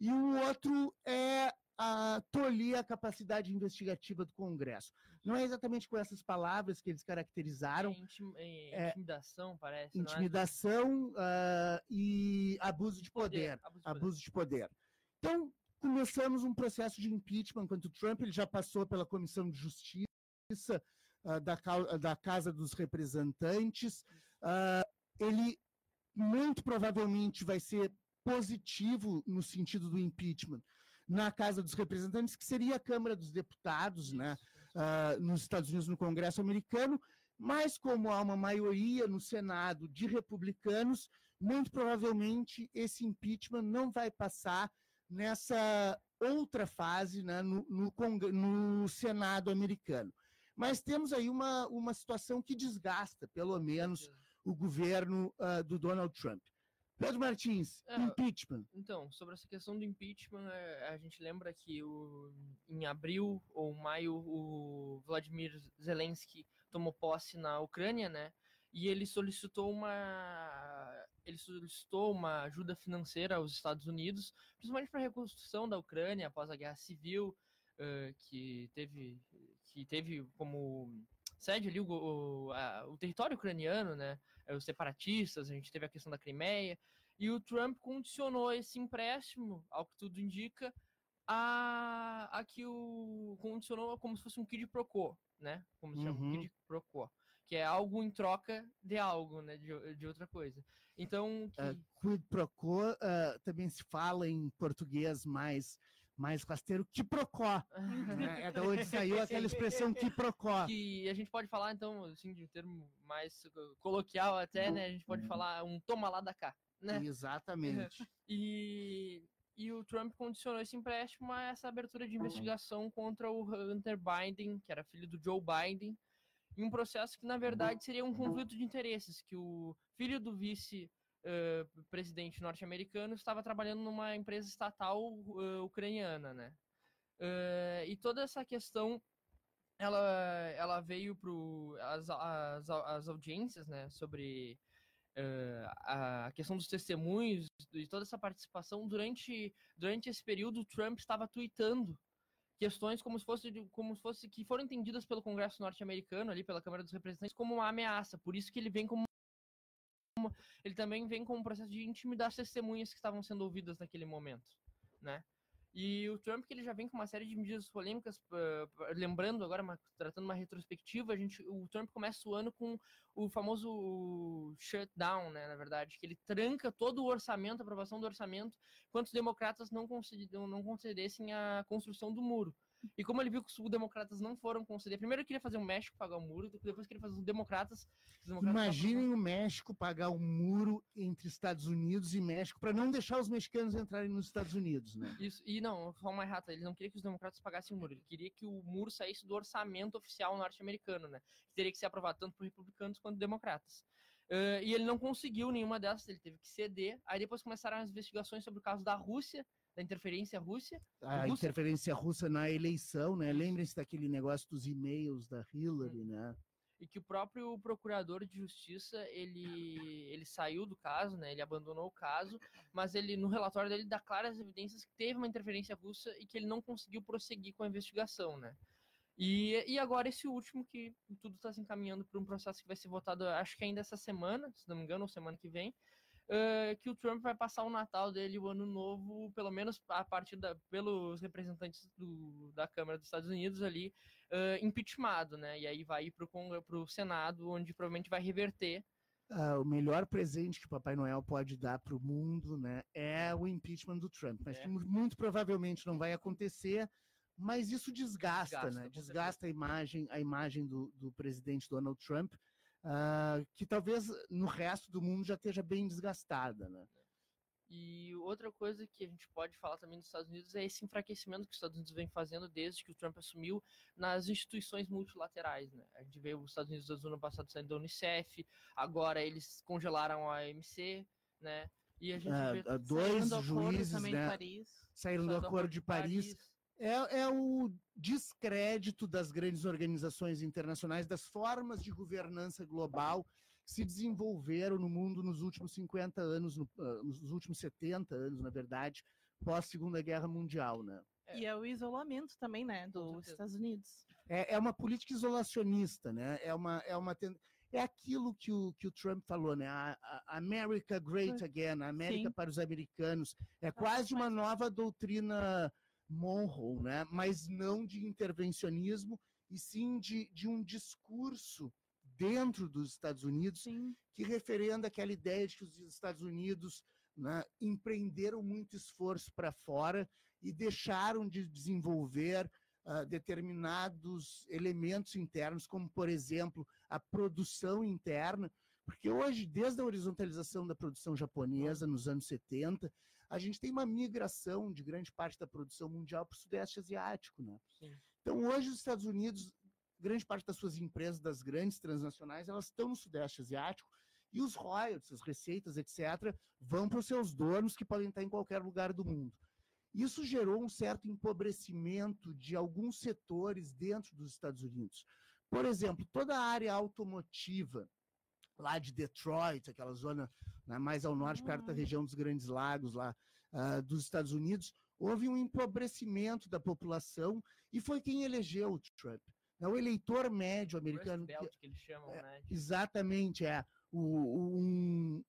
E o outro é a tolir a capacidade investigativa do Congresso. Não é exatamente com essas palavras que eles caracterizaram É intim- é intimidação, parece. é? intimidação ah, e abuso de poder. Abuso de poder. Abuso de poder. Então, começamos um processo de impeachment contra o Trump, ele já passou pela Comissão de Justiça ah, da, da Casa dos Representantes. Ah, ele muito provavelmente vai ser positivo no sentido do impeachment na Casa dos Representantes, que seria a Câmara dos Deputados, né? Ah, nos Estados Unidos, no Congresso americano, mas como há uma maioria no Senado de republicanos, muito provavelmente esse impeachment não vai passar nessa outra fase né, no, no no Senado americano. Mas temos aí uma, uma situação que desgasta, pelo menos, o governo ah, do Donald Trump. Pedro Martins, É, impeachment. Então, sobre essa questão do impeachment, é, a gente lembra que o, em abril ou maio o Vladimir Zelensky tomou posse na Ucrânia, né? E ele solicitou uma ele solicitou uma ajuda financeira aos Estados Unidos, principalmente para a reconstrução da Ucrânia após a guerra civil, eh, que teve que teve como sede ali o, o, a- o território ucraniano, né? Eh, Os separatistas, a gente teve a questão da Crimeia. E o Trump condicionou esse empréstimo, ao que tudo indica, a, a que o. condicionou como se fosse um quid pro quo, né? Como se chama, Uhum. quid pro quo. Que é algo em troca de algo, né? De, de outra coisa. Então, que, Ah, quid pro quo ah, também se fala em português mais, mais rasteiro, quiprocó. né? É da onde saiu aquela expressão que a gente pode falar, então, assim, de um termo mais coloquial até, né? A gente pode falar um toma lá da cá, né? Exatamente. E, e o Trump condicionou esse empréstimo a essa abertura de investigação contra o Hunter Biden, que era filho do Joe Biden, em um processo que, na verdade, seria um conflito de interesses, que o filho do vice-presidente norte-americano estava trabalhando numa empresa estatal uh, ucraniana, né? Uh, e toda essa questão ela, ela veio para as, as, as audiências né, sobre eh, a questão dos testemunhos e toda essa participação durante, durante esse período o Trump estava tweetando questões como se fosse como se fosse que foram entendidas pelo Congresso norte-americano ali pela Câmara dos Representantes como uma ameaça por isso que ele vem como ele também vem com um processo de intimidar as testemunhas que estavam sendo ouvidas naquele momento, né? E o Trump, que ele já vem com uma série de medidas polêmicas, lembrando agora, uma- tratando uma retrospectiva, a gente, o Trump começa o ano com o famoso shutdown, né, na verdade, que ele tranca todo o orçamento, a aprovação do orçamento, enquanto os democratas não concedessem a construção do muro. E como ele viu que os democratas não foram conceder, primeiro ele queria fazer o México pagar o muro, depois queria fazer os democratas. Os democratas Imaginem o México pagar um muro entre Estados Unidos e México para não deixar os mexicanos entrarem nos Estados Unidos, né? Isso, e não, só uma errata, ele não queria que os democratas pagassem o muro, ele queria que o muro saísse do orçamento oficial norte-americano, né? Que teria que ser aprovado tanto por republicanos quanto democratas. Eh, e ele não conseguiu nenhuma dessas, ele teve que ceder. Aí depois começaram as investigações sobre o caso da Rússia, da interferência Rússia. A Rússia- interferência russa na eleição, né? Lembrem-se daquele negócio dos e-mails da Hillary, né? e que o próprio procurador de justiça ele ele saiu do caso, né? Ele abandonou o caso, mas ele no relatório dele dá claras evidências que teve uma interferência russa e que ele não conseguiu prosseguir com a investigação, né? E, e agora esse último que tudo está se encaminhando para um processo que vai ser votado, acho que ainda essa semana, se não me engano, ou semana que vem, eh, que o Trump vai passar o Natal dele, o Ano Novo, pelo menos a partir da, pelos representantes do, da Câmara dos Estados Unidos ali, uh, impeachmentado, né? E aí vai Congre- pro Senado, onde provavelmente vai reverter. Ah, o melhor presente que o Papai Noel pode dar para o mundo, né, é o impeachment do Trump. Mas É. muito provavelmente não vai acontecer. Mas isso desgasta, Desgasta, né? Desgasta a imagem, a imagem do, do presidente Donald Trump, ah, que talvez no resto do mundo já esteja bem desgastada, né? E outra coisa que a gente pode falar também dos Estados Unidos é esse enfraquecimento que os Estados Unidos vem fazendo desde que o Trump assumiu nas instituições multilaterais, né? A gente vê os Estados Unidos do ano passado saindo da Unicef, agora eles congelaram a OMC, né? E a gente Ah, vê dois Saindo juízes, também né, saíram do saindo Acordo de Paris. É, é o descrédito das grandes organizações internacionais, das formas de governança global que se desenvolveram no mundo nos últimos 50 anos, no- ah, nos últimos 70 anos, na verdade, pós Segunda Guerra Mundial, né? É. E é o isolamento também, né, dos. Estados Unidos. É, é uma política isolacionista, né? É uma é uma ten- é aquilo que o, que o Trump falou, né? A, a America Great Again, a América Sim. para os americanos. É quase uma nova doutrina Monroe, né? Mas não de intervencionismo, e sim de, de um discurso dentro dos Estados Unidos Sim. que referenda aquela ideia de que os Estados Unidos né, empreenderam muito esforço para fora e deixaram de desenvolver ah, determinados elementos internos, como, por exemplo, a produção interna, porque hoje, desde a horizontalização da produção japonesa nos anos 70, a gente tem uma migração de grande parte da produção mundial para o Sudeste Asiático. Né? Sim. Então, hoje, os Estados Unidos, grande parte das suas empresas, das grandes transnacionais, elas estão no Sudeste Asiático e os royalties, as receitas, etc., vão para os seus donos, que podem estar em qualquer lugar do mundo. Isso gerou um certo empobrecimento de alguns setores dentro dos Estados Unidos. Por exemplo, toda a área automotiva, lá de Detroit, aquela zona né, mais ao norte, perto da Hum. região dos Grandes Lagos, lá ah, dos Estados Unidos, houve um empobrecimento da população e foi quem elegeu o Trump. Né, O eleitor médio americano, Belt, que eles chamam, é, né? exatamente, é o, um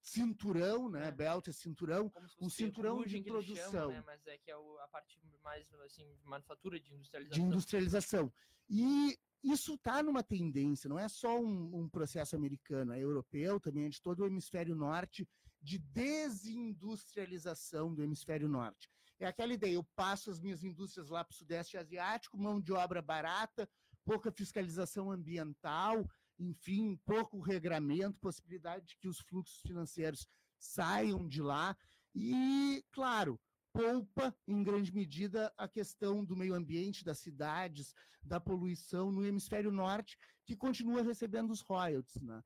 cinturão, né? É. Belt é cinturão, um cinturão de eles chamam, produção. né? Mas é que é o- a parte mais, assim, de manufatura, de de industrialização. industrialização. E isso está numa tendência, não é só um, um processo americano, é europeu também, é de todo o hemisfério norte, de desindustrialização do hemisfério norte. É aquela ideia, eu passo as minhas indústrias lá para o Sudeste Asiático, mão de obra barata, pouca fiscalização ambiental, enfim, pouco regramento, possibilidade de que os fluxos financeiros saiam de lá. E, claro, poupa, em grande medida, a questão do meio ambiente, das cidades, da poluição no hemisfério norte, que continua recebendo os royalties. Né?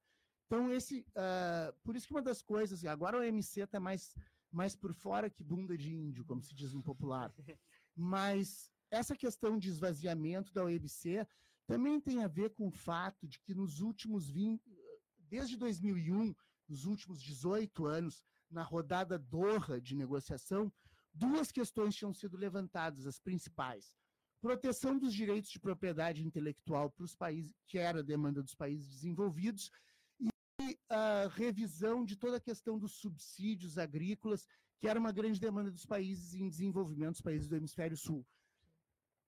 Então, esse, uh, por isso que uma das coisas, agora o OMC está mais, mais por fora que bunda de índio, como se diz no popular, mas essa questão de esvaziamento da OMC também tem a ver com o fato de que nos últimos 20, desde 2001, nos últimos 18 anos, na rodada Doha de negociação, duas questões tinham sido levantadas, as principais. Proteção dos direitos de propriedade intelectual para os países, que era a demanda dos países desenvolvidos, e a revisão de toda a questão dos subsídios agrícolas, que era uma grande demanda dos países em desenvolvimento, dos países do hemisfério sul.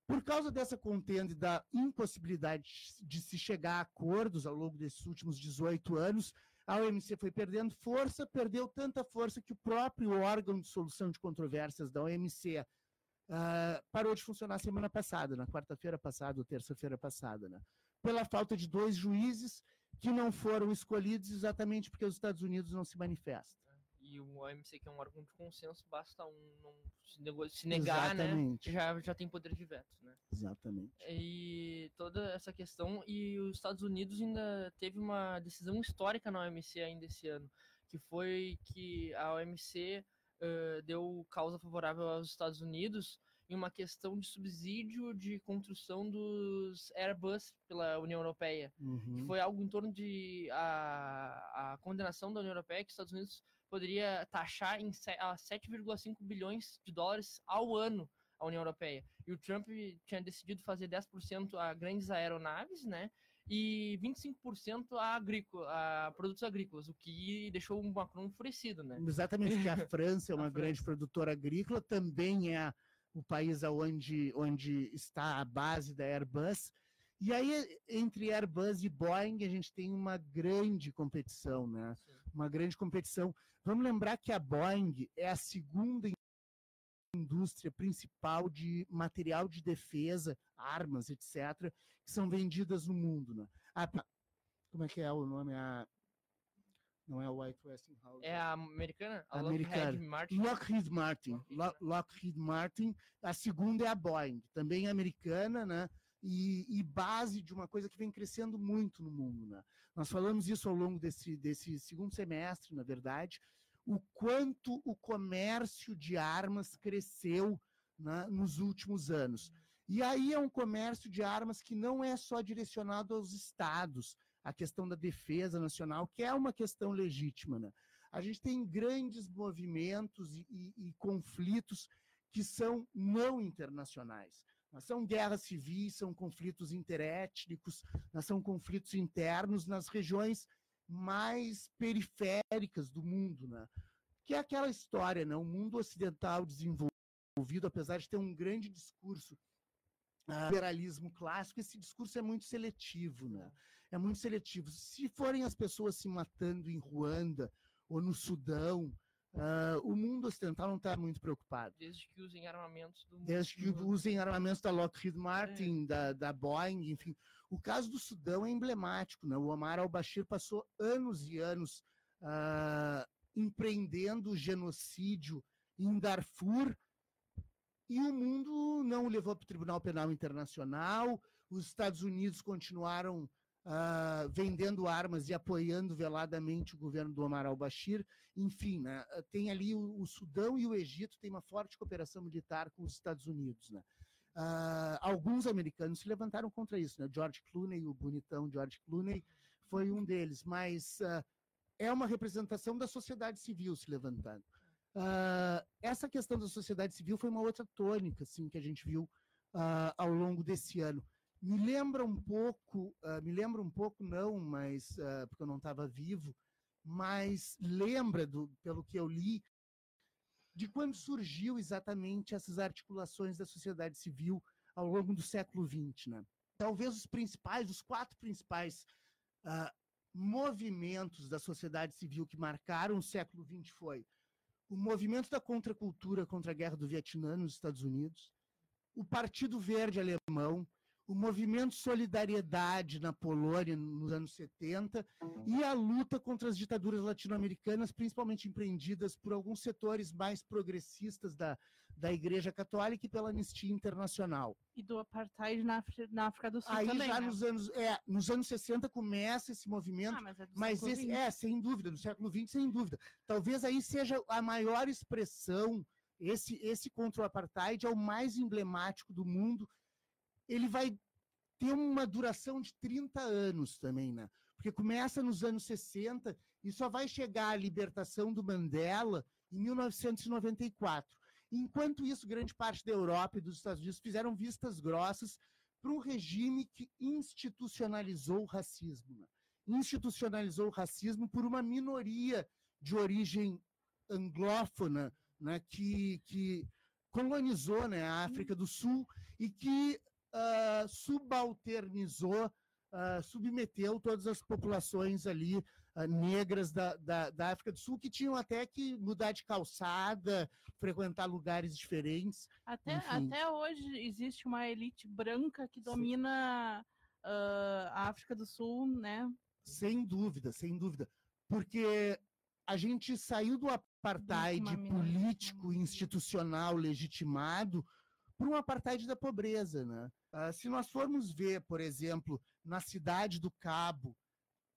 Por causa dessa contenda e da impossibilidade de se chegar a acordos ao longo desses últimos 18 anos, a OMC foi perdendo força, perdeu tanta força que o próprio órgão de solução de controvérsias da OMC uh, ah, parou de funcionar semana passada, na quarta-feira passada ou terça-feira passada, né? pela falta de dois juízes que não foram escolhidos exatamente porque os Estados Unidos não se manifestam. E o OMC, que é um órgão de consenso, basta um não se negar, né? Exatamente. né? Já, já tem poder de veto, né? Exatamente. E toda essa questão. E os Estados Unidos ainda teve uma decisão histórica na OMC ainda esse ano, que foi que a OMC uh, deu causa favorável aos Estados Unidos em uma questão de subsídio de construção dos Airbus pela União Europeia, uhum. que foi algo em torno de a, a condenação da União Europeia que os Estados Unidos poderia taxar em 7,5 bilhões de dólares ao ano a União Europeia. E o Trump tinha decidido fazer 10% a grandes aeronaves, né? E 25% a, agrícola, a produtos agrícolas, o que deixou o Macron enfurecido, né? Exatamente, porque a França é uma grande produtora agrícola, também é o país onde, onde está a base da Airbus. E aí, entre Airbus e Boeing, a gente tem uma grande competição, né? Sim. Uma grande competição. Vamos lembrar que a Boeing é a segunda indústria principal de material de defesa, armas, etc., que são vendidas no mundo. Né? A, como é que é o nome? A, não é o White Westinghouse. É a americana? A americana. Lockheed Martin. Lockheed Martin. Lockheed, Lockheed Martin. A segunda é a Boeing, também americana, né? e, e, base de uma coisa que vem crescendo muito no mundo. Né? Nós falamos isso ao longo desse, desse segundo semestre, na verdade, o quanto o comércio de armas cresceu né, nos últimos anos. E aí é um comércio de armas que não é só direcionado aos estados, a questão da defesa nacional, que é uma questão legítima. Né? A gente tem grandes movimentos e, e, e conflitos que são não internacionais. São guerras civis, são conflitos interétnicos, são conflitos internos nas regiões mais periféricas do mundo, né? Que é aquela história, né? O mundo ocidental desenvolvido, apesar de ter um grande discurso uh, liberalismo clássico, esse discurso é muito seletivo, né? É muito seletivo. Se forem as pessoas se matando em Ruanda ou no Sudão, Uh, o mundo ocidental não está muito preocupado. Desde que usem armamentos do Desde que usem armamentos da Lockheed Martin, é. da, da Boeing, enfim. O caso do Sudão é emblemático. Né? O Omar al-Bashir passou anos e anos uh, empreendendo genocídio em Darfur e o mundo não o levou para o Tribunal Penal Internacional. Os Estados Unidos continuaram uh, vendendo armas e apoiando veladamente o governo do Omar al-Bashir. Enfim, né, tem ali o, o, Sudão e o Egito têm uma forte cooperação militar com os Estados Unidos. Né? Uh, alguns americanos se levantaram contra isso. Né? George Clooney, o bonitão George Clooney, foi um deles, mas uh, é uma representação da sociedade civil se levantando. Uh, essa questão da sociedade civil foi uma outra tônica assim, que a gente viu uh, ao longo desse ano me lembra um pouco, uh, me lembra um pouco não, mas uh, porque eu não estava vivo, mas lembra do, pelo que eu li, de quando surgiu exatamente essas articulações da sociedade civil ao longo do século XX, né? Talvez os principais, os quatro principais uh, movimentos da sociedade civil que marcaram o século XX foi o movimento da contracultura contra a guerra do Vietnã nos Estados Unidos, o Partido Verde Alemão, o movimento Solidariedade na Polônia nos anos 70 e a luta contra as ditaduras latino-americanas, principalmente empreendidas por alguns setores mais progressistas da, da Igreja Católica e pela Anistia Internacional. E do apartheid na, África, na África do Sul Aí também, já né? nos anos, é, nos anos 60 começa esse movimento, Ah, mas é mas esse é, sem dúvida, no século XX, sem dúvida. Talvez aí seja a maior expressão, esse, esse contra o apartheid é o mais emblemático do mundo. Ele vai ter uma duração de 30 anos também, né? Porque começa nos anos 60 e só vai chegar à libertação do Mandela em 1994. Enquanto isso, grande parte da Europa e dos Estados Unidos fizeram vistas grossas para um regime que institucionalizou o racismo. né? Institucionalizou o racismo por uma minoria de origem anglófona né, que, que colonizou né, a África do Sul e que ah, subalternizou, ah, submeteu todas as populações ali ah, negras da, da, da África do Sul, que tinham até que mudar de calçada, frequentar lugares diferentes. Até, Enfim. até hoje existe uma elite branca que domina a África do Sul, né? Sem dúvida, sem dúvida. Porque a gente saiu do apartheid político, institucional, legitimado, para um apartheid da pobreza. Né? Ah, se nós formos ver, por exemplo, na cidade do Cabo,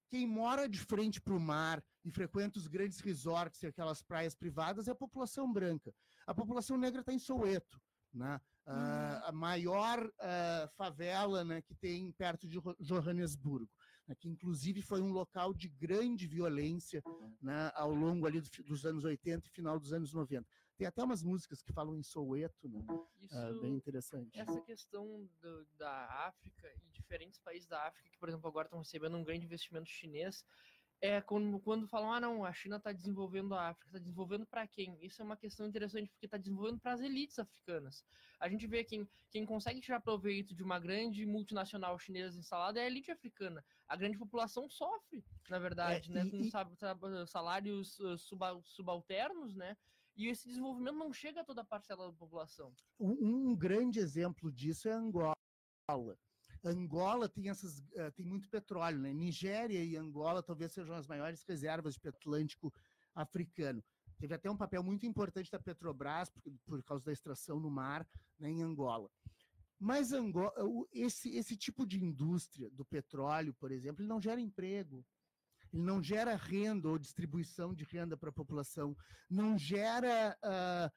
quem mora de frente para o mar e frequenta os grandes resorts e aquelas praias privadas é a população branca. A população negra está em Soweto. Né? Ah, a maior ah, favela né, que tem perto de Johannesburgo, né, que inclusive foi um local de grande violência né, ao longo ali do dos anos 80 e final dos anos 90. Tem até umas músicas que falam em Soweto, né? Isso, Ah, bem interessante. essa questão do- da África e diferentes países da África que, por exemplo, agora estão recebendo um grande investimento chinês, é quando, quando falam, ah, não, a China está desenvolvendo a África, está desenvolvendo para quem? Isso é uma questão interessante, porque está desenvolvendo para as elites africanas. A gente vê quem, quem consegue tirar proveito de uma grande multinacional chinesa instalada é a elite africana. A grande população sofre, na verdade, É, né, e- com e- salários uh, suba- subalternos, né? E esse desenvolvimento não chega a toda a parcela da população. Um, um grande exemplo disso é Angola. Angola tem essas eh, tem muito petróleo, né? Nigéria e Angola talvez sejam as maiores reservas de Atlântico africano. Teve até um papel muito importante da Petrobras por, por causa da extração no mar né, em Angola. Mas Angola, esse, esse tipo de indústria do petróleo, por exemplo, ele não gera emprego. Ele não gera renda ou distribuição de renda para a população. Não gera ah,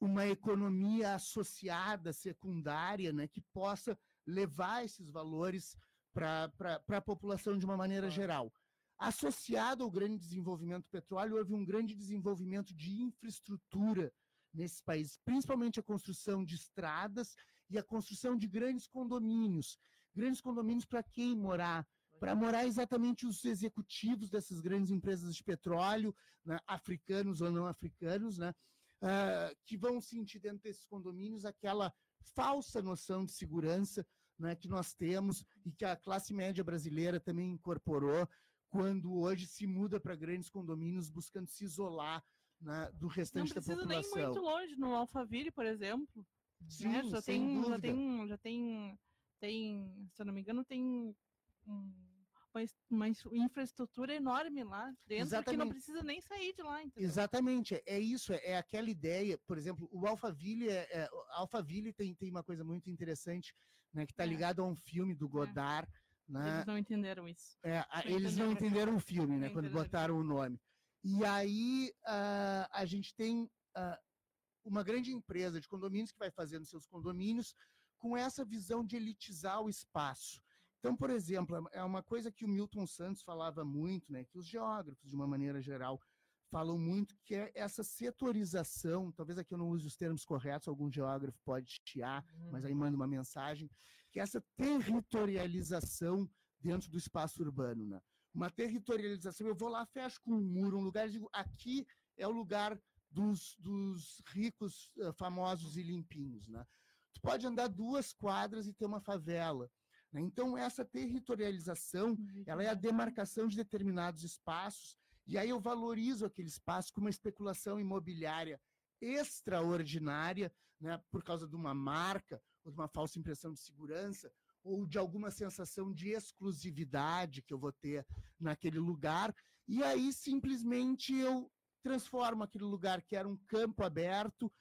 uma economia associada, secundária, né, que possa levar esses valores para a população de uma maneira geral. Associado ao grande desenvolvimento do petróleo, houve um grande desenvolvimento de infraestrutura nesses países, principalmente a construção de estradas e a construção de grandes condomínios. Grandes condomínios para quem morar? Para morar exatamente os executivos dessas grandes empresas de petróleo, né, africanos ou não africanos, né, ah, que vão sentir dentro desses condomínios aquela falsa noção de segurança né, que nós temos e que a classe média brasileira também incorporou quando hoje se muda para grandes condomínios buscando se isolar né, do Não restante da precisa nem população. muito longe, no Alphaville, por exemplo. Sim, né? já, tem, já tem, já tem, tem, se eu não me engano, tem um- uma, infraestrutura enorme lá dentro que não Exatamente. precisa nem sair de lá, entendeu? Exatamente, é isso, é, é aquela ideia, por exemplo, o Alphaville, é, é, Alphaville tem, tem uma coisa muito interessante, né, que está É. ligado a um filme do Godard, né, Eles não entenderam isso. É, Não eles não entenderam. o filme, né? Não Quando entenderam. botaram o nome. E aí ah, a gente tem ah, uma grande empresa de condomínios que vai fazendo seus condomínios com essa visão de elitizar o espaço. Então, por exemplo, é uma coisa que o Milton Santos falava muito, né? Que os geógrafos, de uma maneira geral, falam muito, que é essa setorização. Talvez aqui eu não use os termos corretos, algum geógrafo pode chiar, mas aí manda uma mensagem, que é essa territorialização dentro do espaço urbano, né? Uma territorialização, eu vou lá, fecho com um muro, um lugar, digo, aqui é o lugar dos, dos ricos, eh, famosos e limpinhos, né? Tu pode andar duas quadras e ter uma favela, né? Então, essa territorialização, ela é a demarcação de determinados espaços E aí eu valorizo aquele espaço com uma especulação imobiliária extraordinária, né, por causa de uma marca, ou de uma falsa impressão de segurança, ou de alguma sensação de exclusividade que eu vou ter naquele lugar, e aí simplesmente eu transformo aquele lugar que era um campo aberto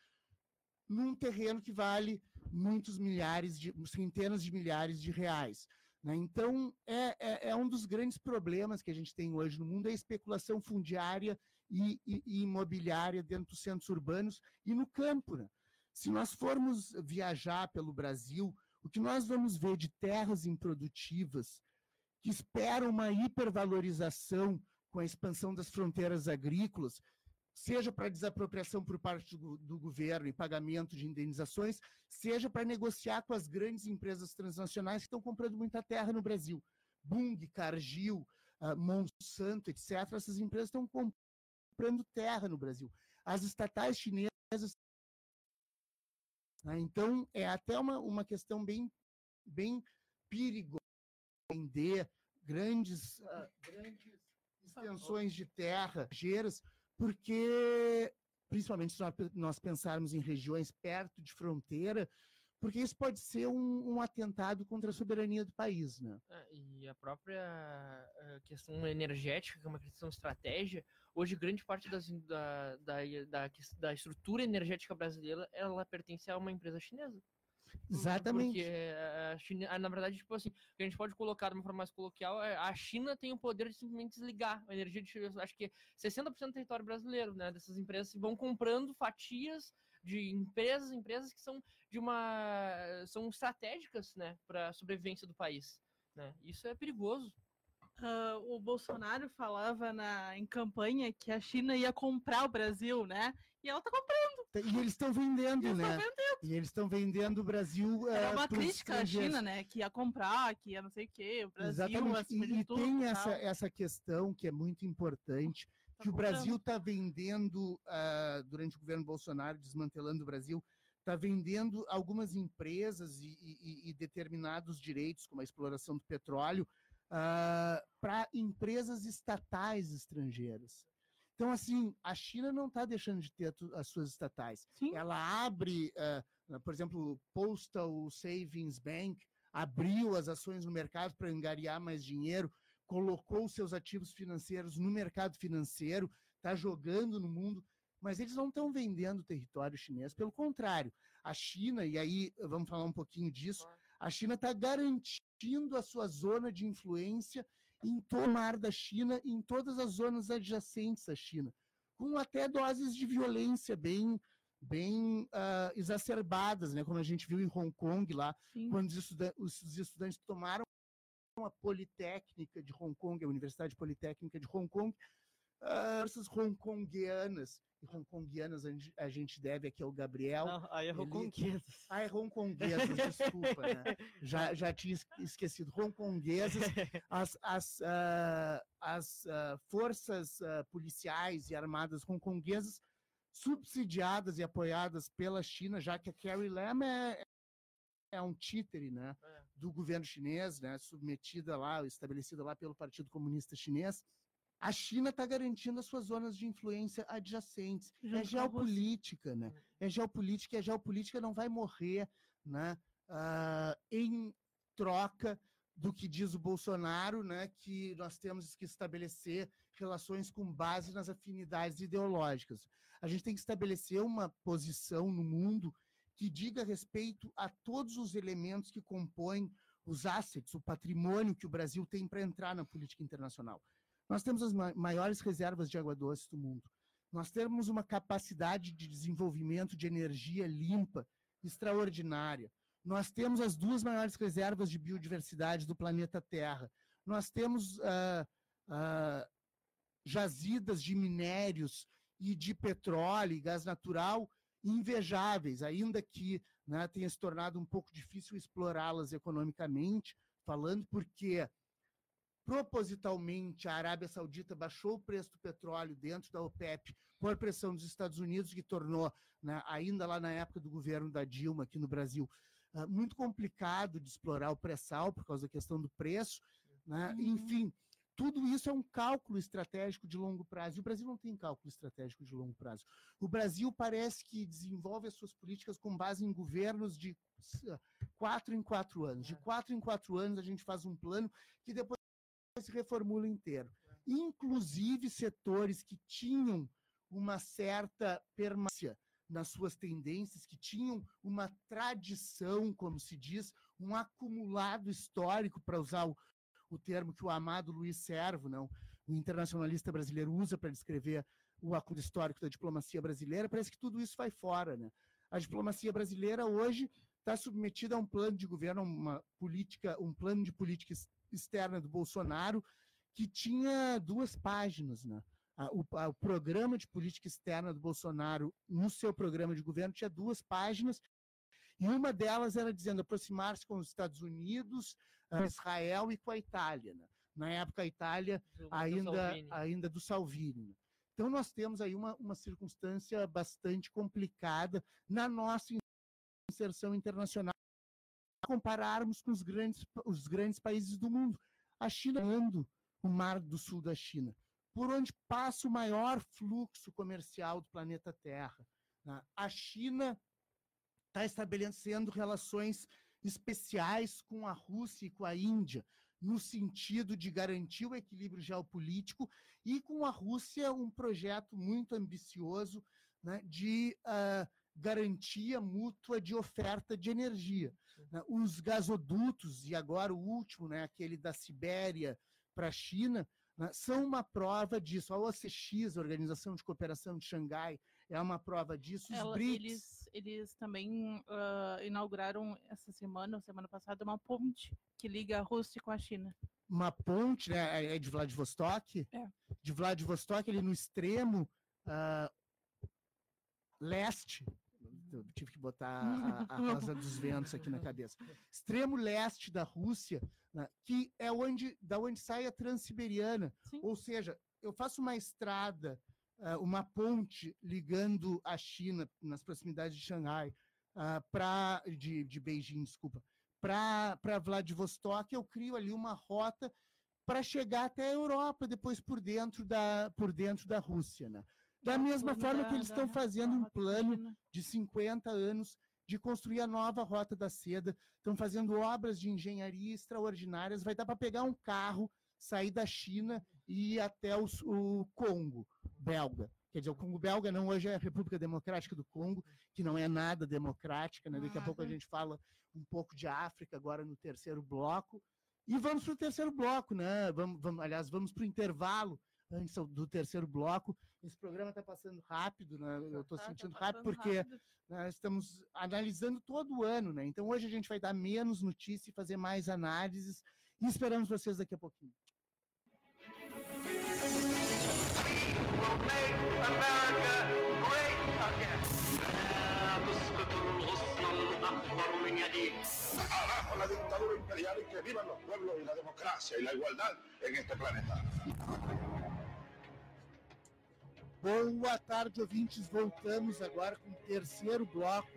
num terreno que vale muitos milhares de centenas de milhares de reais. Né? Então, é, é, é, um dos grandes problemas que a gente tem hoje no mundo, é a especulação fundiária e, e, e imobiliária dentro dos centros urbanos e no campo. Né? Se nós formos viajar pelo Brasil, o que nós vamos ver de terras improdutivas que esperam uma hipervalorização com a expansão das fronteiras agrícolas, seja para desapropriação por parte do, do, governo e pagamento de indenizações, seja para negociar com as grandes empresas transnacionais que estão comprando muita terra no Brasil. Bung, Cargill, uh, Monsanto, etc. Essas empresas estão comprando terra no Brasil. As estatais chinesas. Né? Então, é até uma, uma questão bem, bem perigosa vender grandes, uh, grandes extensões de terra, geiras, porque, principalmente se nós pensarmos em regiões perto de fronteira, porque isso pode ser um, um atentado contra a soberania do país, né? É, e a própria a questão energética, que é uma questão de estratégia, hoje grande parte das, da, da, da, da estrutura energética brasileira, ela pertence a uma empresa chinesa. Exatamente. Porque a China, na verdade, tipo assim, a gente pode colocar de uma forma mais coloquial, é, a China tem o poder de simplesmente desligar a energia de, acho que 60% do território brasileiro, né, dessas empresas vão comprando fatias de empresas, empresas que são de uma são estratégicas, né, para a sobrevivência do país, né? Isso é perigoso. Uh, o Bolsonaro falava na, em campanha que a China ia comprar o Brasil, né? E ela tá comprando. E eles estão vendendo, eles né? Vendendo. E eles estão vendendo o Brasil. Era uh, uma crítica à China, né? Que ia comprar, que ia não sei o quê. O Brasil, Exatamente. E, e tem essa, essa questão que é muito importante, tá que o Brasil está vendendo, uh, durante o governo Bolsonaro, desmantelando o Brasil, está vendendo algumas empresas e, e, e determinados direitos, como a exploração do petróleo, uh, ah, para empresas estatais estrangeiras. Então, assim, a China não está deixando de ter as suas estatais. Sim. Ela abre, uh, por exemplo, o Postal Savings Bank abriu as ações no mercado para angariar mais dinheiro, colocou seus ativos financeiros no mercado financeiro, está jogando no mundo, mas eles não estão vendendo território chinês. Pelo contrário, a China, e aí vamos falar um pouquinho disso, a China está garantindo a sua zona de influência em todo o mar da China, em todas as zonas adjacentes à China, com até doses de violência bem bem uh, exacerbadas, né? como a gente viu em Hong Kong lá, Sim. quando os estudantes, os estudantes tomaram a Politécnica de Hong Kong, a Universidade Politécnica de Hong Kong, uh, forças hongkonguianas e hongkonguianas a gente deve aqui ao Gabriel. Não, aí é hongkonguesas. Ah, é hongkonguesas, desculpa, né? Já, já tinha esquecido. Hongkonguesas, as, as, uh, as uh, forças policiais e armadas hongkonguesas subsidiadas e apoiadas pela China, já que a Carrie Lam é, é um títere né, é. do governo chinês, né, submetida lá, estabelecida lá pelo Partido Comunista Chinês, a China está garantindo as suas zonas de influência adjacentes. é geopolítica, né? É geopolítica e a geopolítica não vai morrer né, uh, em troca do que diz o Bolsonaro, né, que nós temos que estabelecer relações com base nas afinidades ideológicas. A gente tem que estabelecer uma posição no mundo que diga respeito a todos os elementos que compõem os assets, o patrimônio que o Brasil tem para entrar na política internacional. Nós temos as maiores reservas de água doce do mundo. Nós temos uma capacidade de desenvolvimento de energia limpa extraordinária. Nós temos as duas maiores reservas de biodiversidade do planeta Terra. Nós temos uh, uh, jazidas de minérios e de petróleo e gás natural invejáveis, ainda que né, tenha se tornado um pouco difícil explorá-las economicamente, falando porque propositalmente a Arábia Saudita baixou o preço do petróleo dentro da OPEP por pressão dos Estados Unidos, que tornou, né, ainda lá na época do governo da Dilma aqui no Brasil, uh, muito complicado de explorar o pré-sal por causa da questão do preço. Né? Uhum. Enfim, tudo isso é um cálculo estratégico de longo prazo. E o Brasil não tem cálculo estratégico de longo prazo. O Brasil parece que desenvolve as suas políticas com base em governos de quatro em quatro anos. De quatro em quatro anos, a gente faz um plano que depois se reformula inteiro. Inclusive setores que tinham uma certa permanência nas suas tendências, que tinham uma tradição, como se diz, um acumulado histórico, para usar o, o termo que o amado Luiz Servo, não, o internacionalista brasileiro, usa para descrever o acúmulo histórico da diplomacia brasileira, parece que tudo isso vai fora. Né? A diplomacia brasileira hoje está submetida a um plano de governo, uma política, um plano de política externa do Bolsonaro que tinha duas páginas, né? O, o, programa de política externa do Bolsonaro, no seu programa de governo, tinha duas páginas, e uma delas era dizendo aproximar-se com os Estados Unidos, uh, Israel e com a Itália. Né? Na época, a Itália ainda, ainda do Salvini. Né? Então, nós temos aí uma, uma circunstância bastante complicada na nossa inserção internacional, compararmos com os grandes, os grandes países do mundo. A China ando o Mar do Sul da China, por onde passa o maior fluxo comercial do planeta Terra. Né? A China está estabelecendo relações especiais com a Rússia e com a Índia, no sentido de garantir o equilíbrio geopolítico, e com a Rússia um projeto muito ambicioso né, de uh, garantia mútua de oferta de energia. Né? Os gasodutos, e agora o último, né, aquele da Sibéria para a China, né, são uma prova disso. A OCX, a Organização de Cooperação de Xangai, é uma prova disso. Os Ela, BRICS, eles, eles também uh, inauguraram essa semana, ou semana passada, uma ponte que liga a Rússia com a China. Uma ponte, né? É de Vladivostok? É. De Vladivostok, ali no extremo uh, leste. Botar a, a rosa dos ventos aqui na cabeça. Extremo leste da Rússia, né, que é onde, da onde sai a Transiberiana. Sim. Ou seja, eu faço uma estrada uh, uma ponte ligando a China, nas proximidades de Xangai, uh, pra, de, de Beijing, desculpa, para Vladivostok, eu crio ali uma rota para chegar até a Europa, depois por dentro da, por dentro da Rússia. Né? Da mesma forma que eles estão fazendo um plano de 50 anos de construir a nova Rota da Seda, estão fazendo obras de engenharia extraordinárias, vai dar para pegar um carro, sair da China e ir até os, o Congo belga. Quer dizer, o Congo belga não hoje é a República Democrática do Congo, que não é nada democrática, né? Daqui a pouco a gente fala um pouco de África agora no terceiro bloco. E vamos para o terceiro bloco, né? Vamos, vamos, aliás, vamos para o intervalo antes do terceiro bloco. Esse programa está passando rápido, né? eu estou tá, tá, sentindo tá rápido porque rápido. nós estamos analisando todo o ano, né? Então hoje a gente vai dar menos notícia e fazer mais análises e esperamos vocês daqui a pouquinho. Boa tarde, ouvintes. Voltamos agora com o terceiro bloco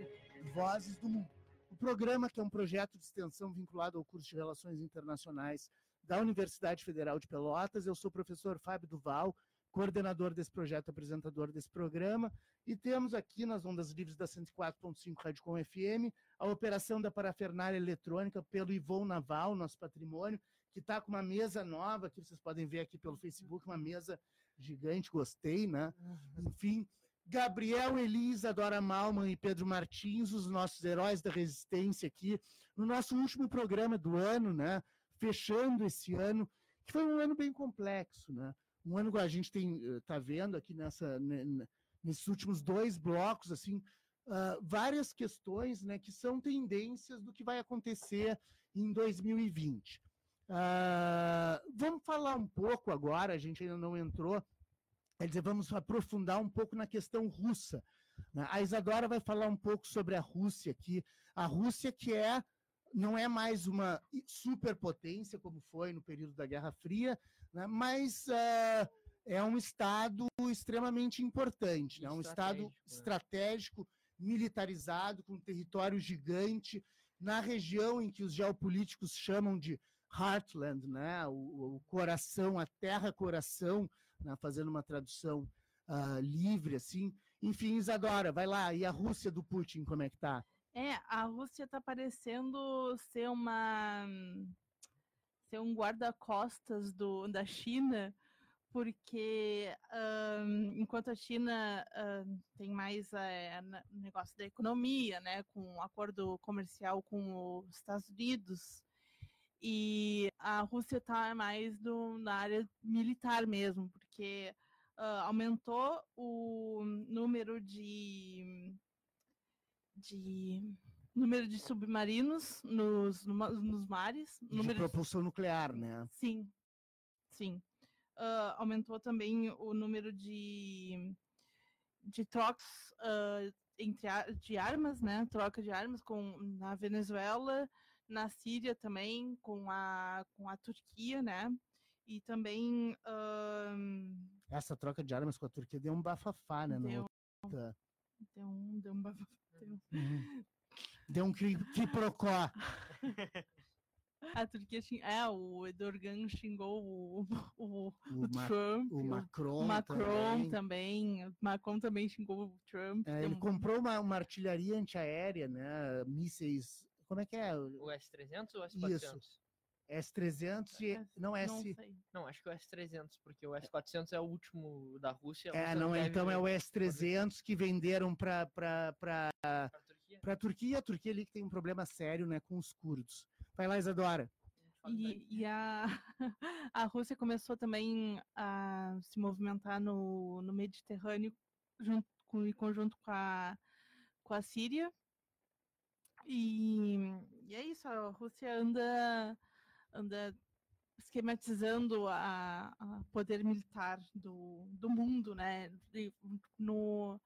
Vozes do Mundo. O programa, que é um projeto de extensão vinculado ao curso de Relações Internacionais da Universidade Federal de Pelotas. Eu sou o professor Fábio Duval, coordenador desse projeto, apresentador desse programa. E temos aqui nas ondas livres da 104.5 Rádio Com FM a operação da parafernália eletrônica pelo Ivon Naval, nosso patrimônio, que está com uma mesa nova, que vocês podem ver aqui pelo Facebook, uma mesa gigante, gostei, né? Enfim, Gabriel, Elisa, Dora Malman e Pedro Martins, os nossos heróis da resistência aqui, no nosso último programa do ano, né? Fechando esse ano, que foi um ano bem complexo, né? Um ano que a gente tem, eh, tá vendo aqui nessa, nesses últimos dois blocos, assim, ah, várias questões, né, que são tendências do que vai acontecer em 2020. Ah, vamos falar um pouco agora, a gente ainda não entrou, quer dizer, vamos aprofundar um pouco na questão russa. né? A Isadora vai falar um pouco sobre a Rússia aqui. A Rússia que é não é mais uma superpotência como foi no período da Guerra Fria, né? mas ah, é um estado extremamente importante, né? um estado Estratégico, né? estratégico, militarizado, com um território gigante, na região em que os geopolíticos chamam de heartland, né? O, o coração, a terra coração, né? fazendo uma tradução ah, livre assim. Enfim, Isadora, vai lá. E a Rússia do Putin, como é que tá? É, a Rússia está parecendo ser uma ser um guarda-costas do da China, porque ahn, enquanto a China tem mais o negócio da economia, né, com um acordo comercial com os Estados Unidos, e a Rússia está mais do, na área militar mesmo, porque ah, aumentou o número de de número de submarinos nos, nos mares, De número de propulsão nuclear, né? Sim, sim. Ah, aumentou também o número de, de trocas ah, entre de armas, né? Troca de armas com, na Venezuela, na Síria também, com a, com a Turquia, né? E também Essa troca de armas com a Turquia deu um bafafá, né? no Deu. outra- deu um, deu um bafafá, deu- Uhum. Deu um cri- quiprocó. A Turquia xing- é o Erdogan xingou o, o, O, o Trump, o o Macron, Macron também. também. Macron também xingou o Trump. É, ele um- comprou uma, uma artilharia antiaérea, né? Mísseis. Como é que é? O S300 ou o S400? S-300 e. É, Não, Não S. sei. Não, acho que é o S300, porque o S400 é o último da Rússia. a É, não, é, deve então é o ver S-300 que venderam para pra Turquia. a Turquia. A Turquia ali que tem um problema sério né, com os curdos. Vai lá, Isadora. E, e a, a Rússia começou também a se movimentar no, no Mediterrâneo junto com, em conjunto com a, com a Síria. E, e é isso, a Rússia anda, anda esquematizando a, a poder militar do, do mundo, né? E no,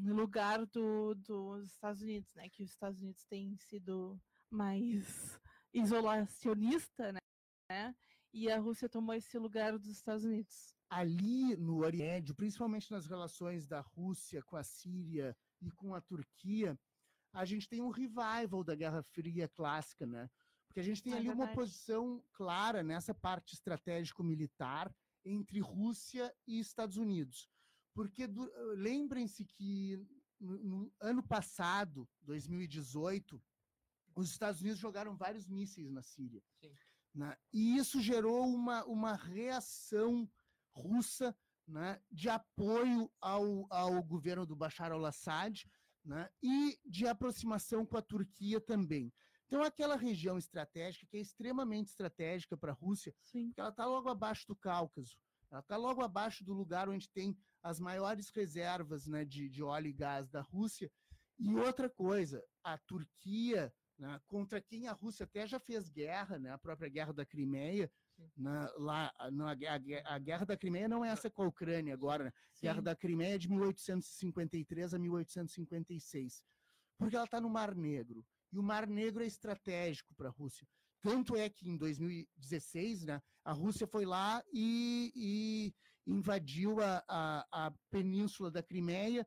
no lugar do, dos Estados Unidos, né? Que os Estados Unidos têm sido mais isolacionista, né? E a Rússia tomou esse lugar dos Estados Unidos. Ali no Oriente principalmente nas relações da Rússia com a Síria e com a Turquia, a gente tem um revival da Guerra Fria clássica, né? Porque a gente tem É ali uma verdade. posição clara nessa parte estratégico-militar entre Rússia e Estados Unidos. Porque du- lembrem-se que no, no ano passado, 2018, os Estados Unidos jogaram vários mísseis na Síria. Sim. né? E isso gerou uma, uma reação russa né, de apoio ao, ao governo do Bashar al-Assad né, e de aproximação com a Turquia também. Então, aquela região estratégica, que é extremamente estratégica para a Rússia, Sim. porque ela está logo abaixo do Cáucaso, ela está logo abaixo do lugar onde tem as maiores reservas né, de, de óleo e gás da Rússia. E outra coisa, a Turquia, né, contra quem a Rússia até já fez guerra, né, a própria guerra da Crimeia. Na, lá, na, a, guerra- a guerra da Crimeia não é essa com a Ucrânia agora, né? Guerra da Crimeia é de 1853 a 1856, porque ela está no Mar Negro. E o Mar Negro é estratégico para a Rússia. Tanto é que em 2016, né, a Rússia foi lá e, e invadiu a, a, a península da Crimeia,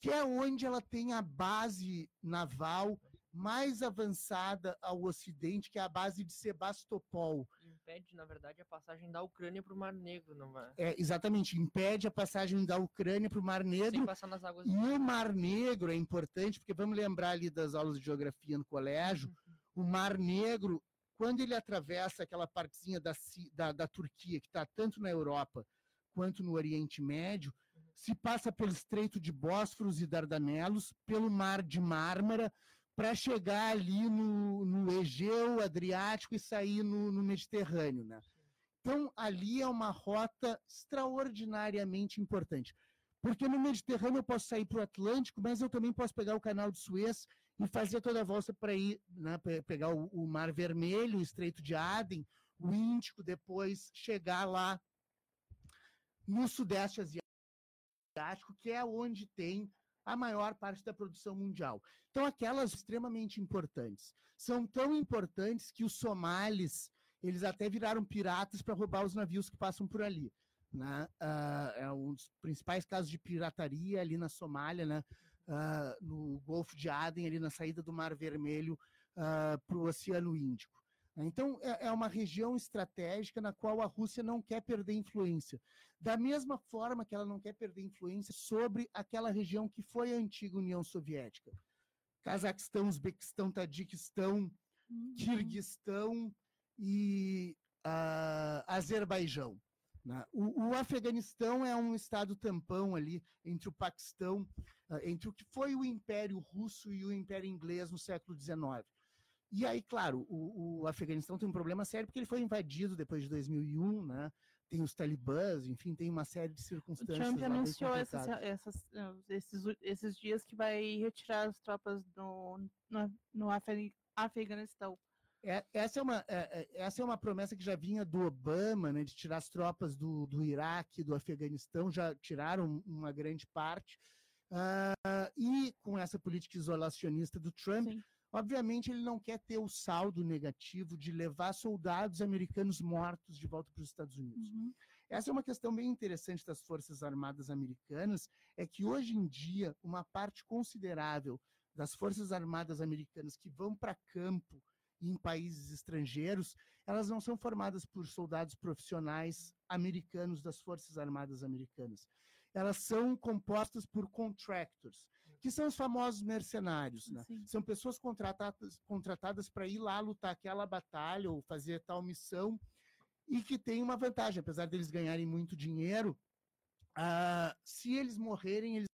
que é onde ela tem a base naval mais avançada ao ocidente, que é a base de Sebastopol. Impede, na verdade, a passagem da Ucrânia para o Mar Negro, não vai? É, exatamente, impede a passagem da Ucrânia para o Mar Negro. Sem passar nas águas. E o Mar Negro é importante, porque vamos lembrar ali das aulas de geografia no colégio, o Mar Negro, quando ele atravessa aquela partezinha da, da, da Turquia, que está tanto na Europa quanto no Oriente Médio, se passa pelo Estreito de Bósforos e Dardanelos, pelo Mar de Mármara, para chegar ali no, no Egeu, Adriático e sair no, no Mediterrâneo. Né? Então, ali é uma rota extraordinariamente importante. Porque no Mediterrâneo eu posso sair para o Atlântico, mas eu também posso pegar o canal de Suez e fazer toda a volta para ir, né, pe- pegar o, o Mar Vermelho, o Estreito de Aden, o Índico, depois chegar lá no Sudeste Asiático, que é onde tem a maior parte da produção mundial. Então, aquelas extremamente importantes. São tão importantes que os somalis, eles até viraram piratas para roubar os navios que passam por ali. Né? Ah, é um dos principais casos de pirataria ali na Somália, né? Ah, no Golfo de Aden, ali na saída do Mar Vermelho para o Oceano Índico. Então, é, é uma região estratégica na qual a Rússia não quer perder influência. Da mesma forma que ela não quer perder influência sobre aquela região que foi a antiga União Soviética. Cazaquistão, Uzbequistão, Tadiquistão, Uhum. Quirguistão e ah, Azerbaijão. né? O, o Afeganistão é um estado tampão ali entre o Paquistão, ah, entre o que foi o Império Russo e o Império Inglês no século XIX. E aí, claro, o, o Afeganistão tem um problema sério porque ele foi invadido depois de 2001, né? Tem os talibãs, enfim, tem uma série de O circunstâncias. Trump lá bem anunciou essas, essas, eh, esses, esses dias que vai retirar as tropas do, no, no Afe- Afeganistão. É, essa, é uma, é, é, essa é uma promessa que já vinha do Obama, né, de tirar as tropas do, do Iraque, do Afeganistão, já tiraram uma grande parte. Ah, e com essa política isolacionista do Trump, Sim. Obviamente ele não quer ter o saldo negativo de levar soldados americanos mortos de volta para os Estados Unidos. Uhum. Essa é uma questão bem interessante das Forças Armadas Americanas, é que hoje em dia uma parte considerável das Forças Armadas Americanas que vão para campo em países estrangeiros, elas não são formadas por soldados profissionais americanos das Forças Armadas Americanas. Elas são compostas por contractors, que são os famosos mercenários, né? São pessoas contratadas contratadas para ir lá lutar aquela batalha ou fazer tal missão e que tem uma vantagem, apesar deles ganharem muito dinheiro, ah, se eles morrerem, eles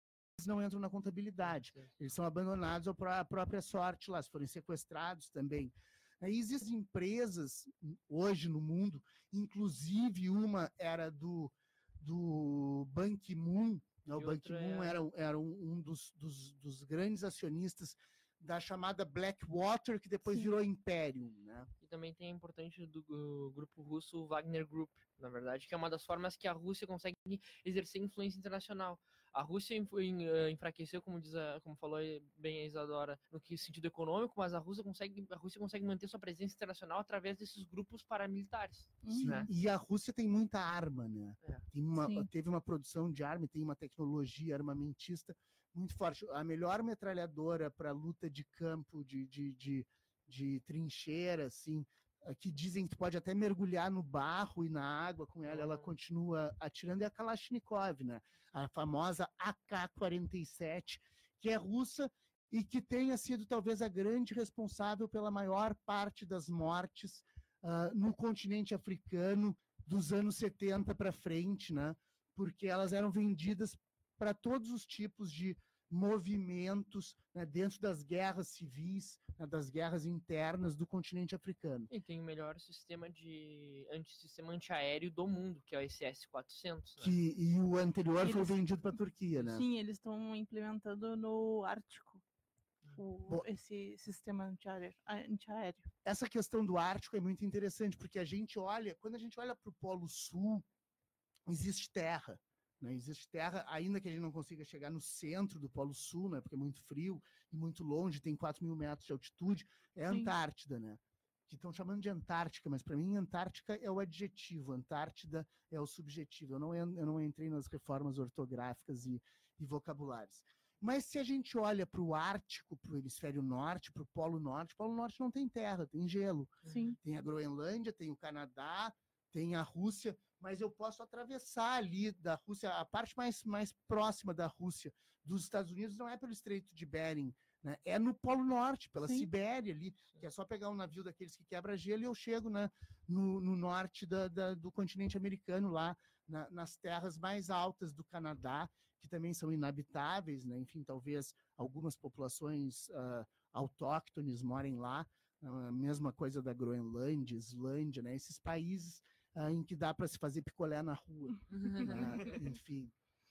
não entram na contabilidade. Eles são abandonados à pró- à própria sorte lá, se forem sequestrados também. Aí existem empresas hoje no mundo, inclusive uma era do, do Ban Ki-moon, né? O E Ban Ki-moon é era, era um dos, dos, dos grandes acionistas da chamada Blackwater, que depois Sim. virou Imperium. Né? E também tem a importante do grupo russo o Wagner Group, na verdade, que é uma das formas que a Rússia consegue exercer influência internacional. A Rússia eh, enfraqueceu, como diz a, como falou bem a Isadora, no que sentido econômico, mas a Rússia consegue a Rússia consegue manter sua presença internacional através desses grupos paramilitares. Uhum. né? E a Rússia tem muita arma, né? É. Tem uma, Sim. teve uma produção de arma, e tem uma tecnologia armamentista muito forte. A melhor metralhadora para luta de campo, de, de, de, de trincheira, assim, eh, que dizem que tu pode até mergulhar no barro e na água com ela, ela continua atirando, é a Kalashnikov, né? A famosa AK-47, que é russa e que tenha sido talvez a grande responsável pela maior parte das mortes ah, no continente africano dos anos 70 para frente, né? Porque elas eram vendidas para todos os tipos de movimentos né, dentro das guerras civis, né, das guerras internas do continente africano. E tem o melhor sistema de antissistema antiaéreo do mundo, que é o SS-400. Né? Que, e o anterior foi Eles- vendido para a Turquia, né? Sim, eles estão implementando no Ártico o- Bo- esse sistema antiaéreo. antiaéreo. essa questão do Ártico é muito interessante, porque a gente olha, quando a gente olha para o Polo Sul, existe terra. Né? Existe terra, ainda que a gente não consiga chegar no centro do Polo Sul, né? porque é muito frio e muito longe, tem 4 mil metros de altitude, é a Sim. Antártida, né? Que estão chamando de Antártica, mas para mim Antártica é o adjetivo, Antártida é o subjetivo. Eu não, eu não entrei nas reformas ortográficas e, e vocabulários. Mas se a gente olha para o Ártico, para o hemisfério norte, para o Polo Norte, o Polo Norte não tem terra, tem gelo. Sim. Tem a Groenlândia, tem o Canadá, tem a Rússia, mas eu posso atravessar ali da Rússia, a parte mais, mais próxima da Rússia, dos Estados Unidos, não é pelo Estreito de Bering, né? é no Polo Norte, pela Sim. Sibéria ali, que é só pegar um navio daqueles que quebra gelo e eu chego né, no, no norte da- da- do continente americano, lá na- nas terras mais altas do Canadá, que também são inabitáveis, né? enfim, talvez algumas populações ah, autóctones morem lá, a mesma coisa da Groenlândia, Islândia, né? esses países ah, em que dá para se fazer picolé na rua, né? enfim.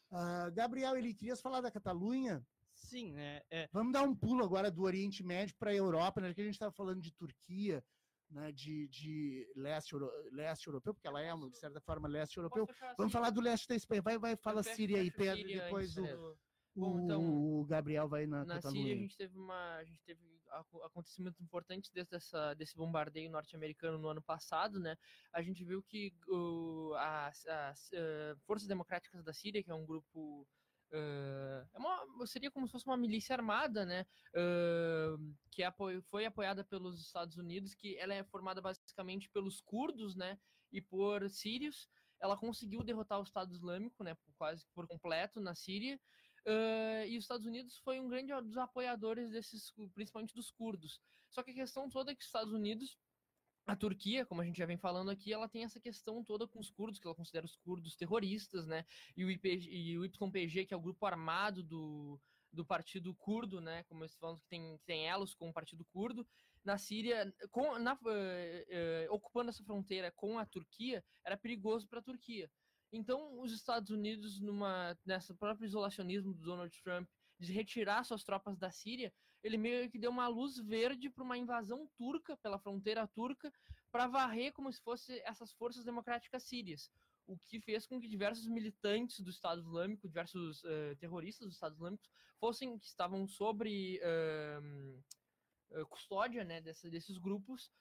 Ah, Gabriel, ele queria falar da Catalunha? Sim, né? É, Vamos dar um pulo agora do Oriente Médio para a Europa, né? Que a gente estava falando de Turquia, né? de, de leste, euro- leste europeu, porque ela é, de certa forma, leste europeu. Fechar Vamos assim? falar do leste da Espanha. Vai, vai, fala Síria aí, Pedro, e depois o, né? o, Bom, então, o Gabriel vai na, Na Catalunha. Síria a gente teve uma, a gente teve acontecimentos importantes desde essa, desse bombardeio norte-americano no ano passado, né? A gente viu que o, as, as, eh, forças democráticas da Síria, que é um grupo eh, é uma, seria como se fosse uma milícia armada, né? Uh, que foi apoiada pelos Estados Unidos, que ela é formada basicamente pelos curdos, né? E por sírios. Ela conseguiu derrotar o Estado Islâmico, né? Quase por completo na Síria. Uh, e os Estados Unidos foi um grande dos apoiadores desses, principalmente dos curdos. Só que a questão toda é que os Estados Unidos a Turquia, como a gente já vem falando aqui, ela tem essa questão toda com os curdos, que ela considera os curdos terroristas, né? E o, IPG, e o YPG, que é o grupo armado do, do partido curdo, né? Como eles falam que tem, tem elos com o partido curdo. Na Síria, com, na, uh, uh, ocupando essa fronteira com a Turquia, era perigoso para a Turquia. Então, os Estados Unidos, numa, nessa próprio isolacionismo do Donald Trump, de retirar suas tropas da Síria, ele meio que deu uma luz verde para uma invasão turca pela fronteira turca para varrer como se fosse essas forças democráticas sírias. O que fez com que diversos militantes do Estado Islâmico, diversos uh, terroristas do Estado Islâmico, fossem que estavam sobre uh, custódia né, dessa, desses grupos,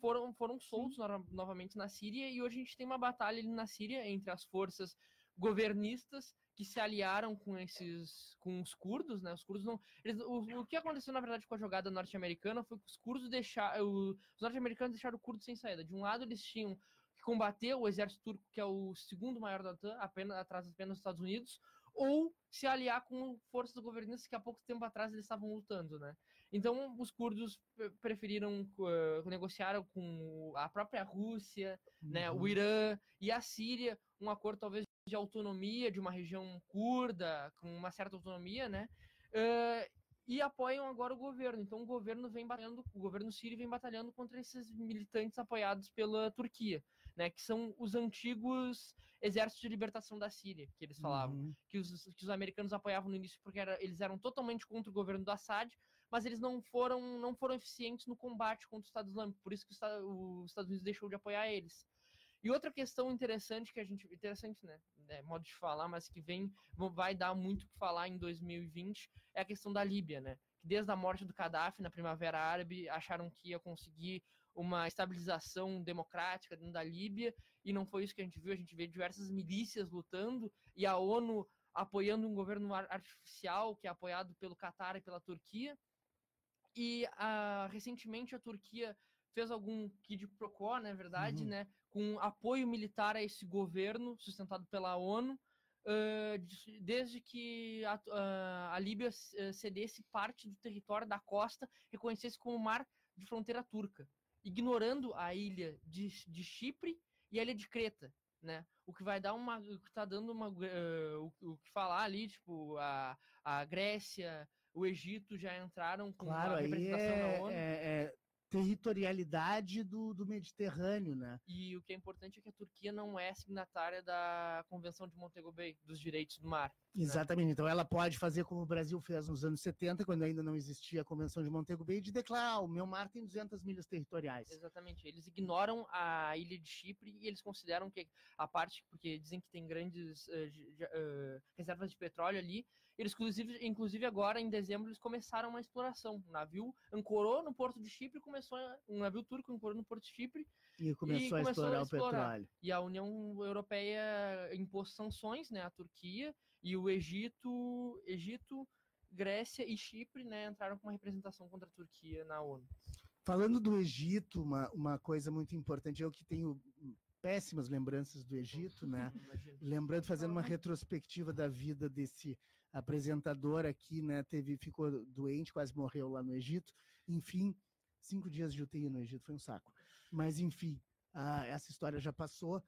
foram, foram soltos no, novamente na Síria e hoje a gente tem uma batalha ali na Síria entre as forças governistas que se aliaram com esses com os curdos, né? Os curdos não, eles, o, o que aconteceu na verdade com a jogada norte-americana foi que os curdos deixaram, os norte-americanos deixaram o curdo sem saída. De um lado eles tinham que combater o exército turco, que é o segundo maior da OTAN, apenas atrás apenas dos Estados Unidos, ou se aliar com forças governistas que há pouco tempo atrás eles estavam lutando, né? Então os curdos preferiram uh, negociaram com a própria Rússia, uhum. né, o uhum. Irã e a Síria, um acordo talvez de autonomia de uma região curda, com uma certa autonomia, né? Uh, e apoiam agora o governo. Então o governo vem batalhando, o governo sírio vem batalhando contra esses militantes apoiados pela Turquia, né? Que são os antigos exércitos de libertação da Síria, que eles falavam, uhum. que, os, que os americanos apoiavam no início porque era, eles eram totalmente contra o governo do Assad, mas eles não foram não foram eficientes no combate contra o Estado Islâmico, por isso que os Estados Unidos deixou de apoiar eles. E outra questão interessante que a gente. Interessante, né? É, modo de falar, mas que vem, vai dar muito o que falar em 2020 é a questão da Líbia, né? Que desde a morte do Gaddafi na Primavera Árabe acharam que ia conseguir uma estabilização democrática dentro da Líbia e não foi isso que a gente viu. A gente vê diversas milícias lutando e a ONU apoiando um governo artificial que é apoiado pelo Catar e pela Turquia. E uh, recentemente a Turquia fez algum quid pro quo, na é verdade, uhum. né, com apoio militar a esse governo sustentado pela ONU, uh, desde que a, uh, a Líbia cedesse parte do território da costa, reconhecesse como mar de fronteira turca, ignorando a ilha de, de Chipre e a ilha de Creta, né? O que vai dar uma, o que tá dando uma, uh, o, o, que falar ali, tipo a, a Grécia, o Egito já entraram com claro, a representação é, na ONU. É, é territorialidade do, do Mediterrâneo, né? E o que é importante é que a Turquia não é signatária da Convenção de Montego Bay, dos direitos do mar. Né? Exatamente. Né? Então ela pode fazer como o Brasil fez nos anos 70, quando ainda não existia a Convenção de Montego Bay, de declarar: ah, o meu mar tem 200 milhas territoriais. Exatamente. Eles ignoram a ilha de Chipre e eles consideram que a parte, porque dizem que tem grandes uh, uh, reservas de petróleo ali, eles, inclusive, inclusive, agora, em dezembro, eles começaram uma exploração. O navio ancorou no porto de Chipre, começou um navio turco ancorou no porto de Chipre e começou, e a, começou explorar a, explorar o petróleo. E a União Europeia impôs sanções, né, à Turquia e o Egito, Egito, Grécia e Chipre, né, entraram com uma representação contra a Turquia na ONU. Falando do Egito, uma, uma coisa muito importante, eu que tenho péssimas lembranças do Egito, né? Lembrando, fazendo uma retrospectiva da vida desse apresentador aqui, né? Teve, ficou doente, quase morreu lá no Egito. Enfim, cinco dias de UTI no Egito foi um saco. Mas, enfim, ah, essa história já passou.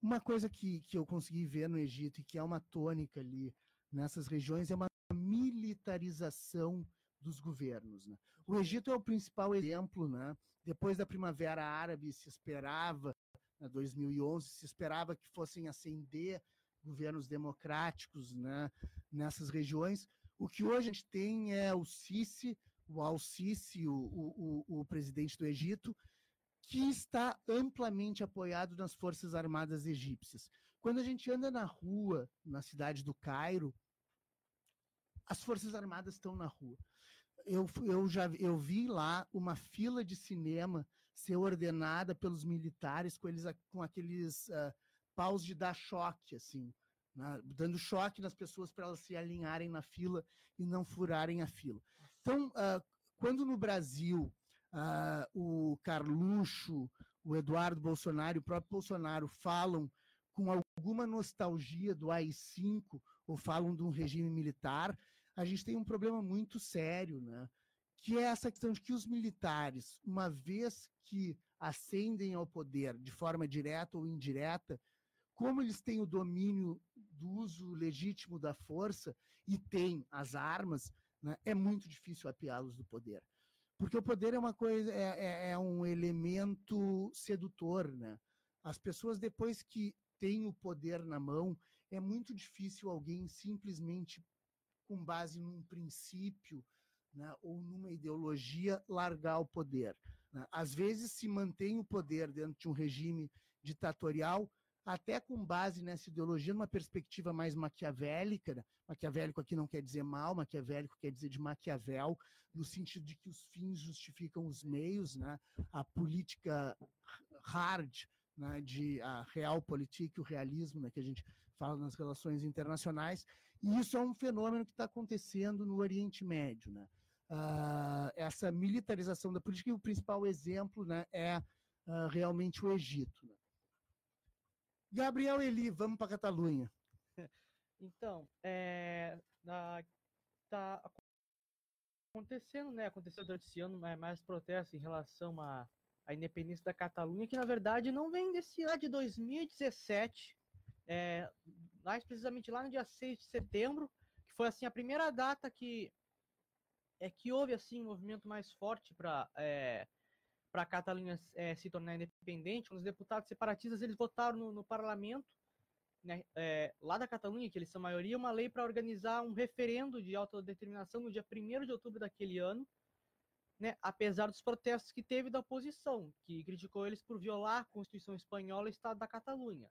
Uma coisa que, que eu consegui ver no Egito e que é uma tônica ali nessas regiões é uma militarização dos governos. Né? O Egito é o principal exemplo. Né? Depois da Primavera Árabe, se esperava, em 2011, se esperava que fossem ascender governos democráticos né, nessas regiões. O que hoje a gente tem é o Sisi, o Al-Sisi, o, o, o, presidente do Egito, que está amplamente apoiado nas Forças Armadas egípcias. Quando a gente anda na rua, na cidade do Cairo, as Forças Armadas estão na rua. Eu, eu já eu vi lá uma fila de cinema ser ordenada pelos militares com, eles, com aqueles uh, paus de dar choque, assim, né, dando choque nas pessoas para elas se alinharem na fila e não furarem a fila. Então, uh, quando no Brasil uh, o Carluxo, o Eduardo Bolsonaro e o próprio Bolsonaro falam com alguma nostalgia do AI-5 ou falam de um regime militar, a gente tem um problema muito sério, né? que é essa questão de que os militares, uma vez que ascendem ao poder de forma direta ou indireta, como eles têm o domínio do uso legítimo da força e têm as armas, né, é muito difícil apiá-los do poder. Porque o poder é uma coisa, é, é, é um elemento sedutor, né? As pessoas, depois que têm o poder na mão, é muito difícil alguém simplesmente, com base num princípio né, ou numa ideologia, largar o poder. Né? Às vezes se mantém o poder dentro de um regime ditatorial, até com base nessa ideologia, numa perspectiva mais maquiavélica. Né? Maquiavélico aqui não quer dizer mal, maquiavélico quer dizer de Maquiavel, no sentido de que os fins justificam os meios, né? a política hard, né? de a realpolitik, o realismo, né? que a gente fala nas relações internacionais, e isso é um fenômeno que está acontecendo no Oriente Médio. Né? Uh, essa militarização da política, e o principal exemplo né, é uh, realmente o Egito. Né? Gabriel Eli, vamos para Catalunha. Então, é, na, tá acontecendo, né? Aconteceu durante esse ano mais, mais protestos em relação à, à independência da Catalunha, que na verdade não vem desse ano de 2017, é, mais precisamente lá no dia 6 de setembro, que foi assim a primeira data que é que houve assim um movimento mais forte para é, para a Catalunha é, se tornar independente, os deputados separatistas eles votaram no, no parlamento né, é, lá da Catalunha, que eles são maioria, uma lei para organizar um referendo de autodeterminação no dia 1 de outubro daquele ano, né, apesar dos protestos que teve da oposição, que criticou eles por violar a Constituição Espanhola e o Estado da Catalunha.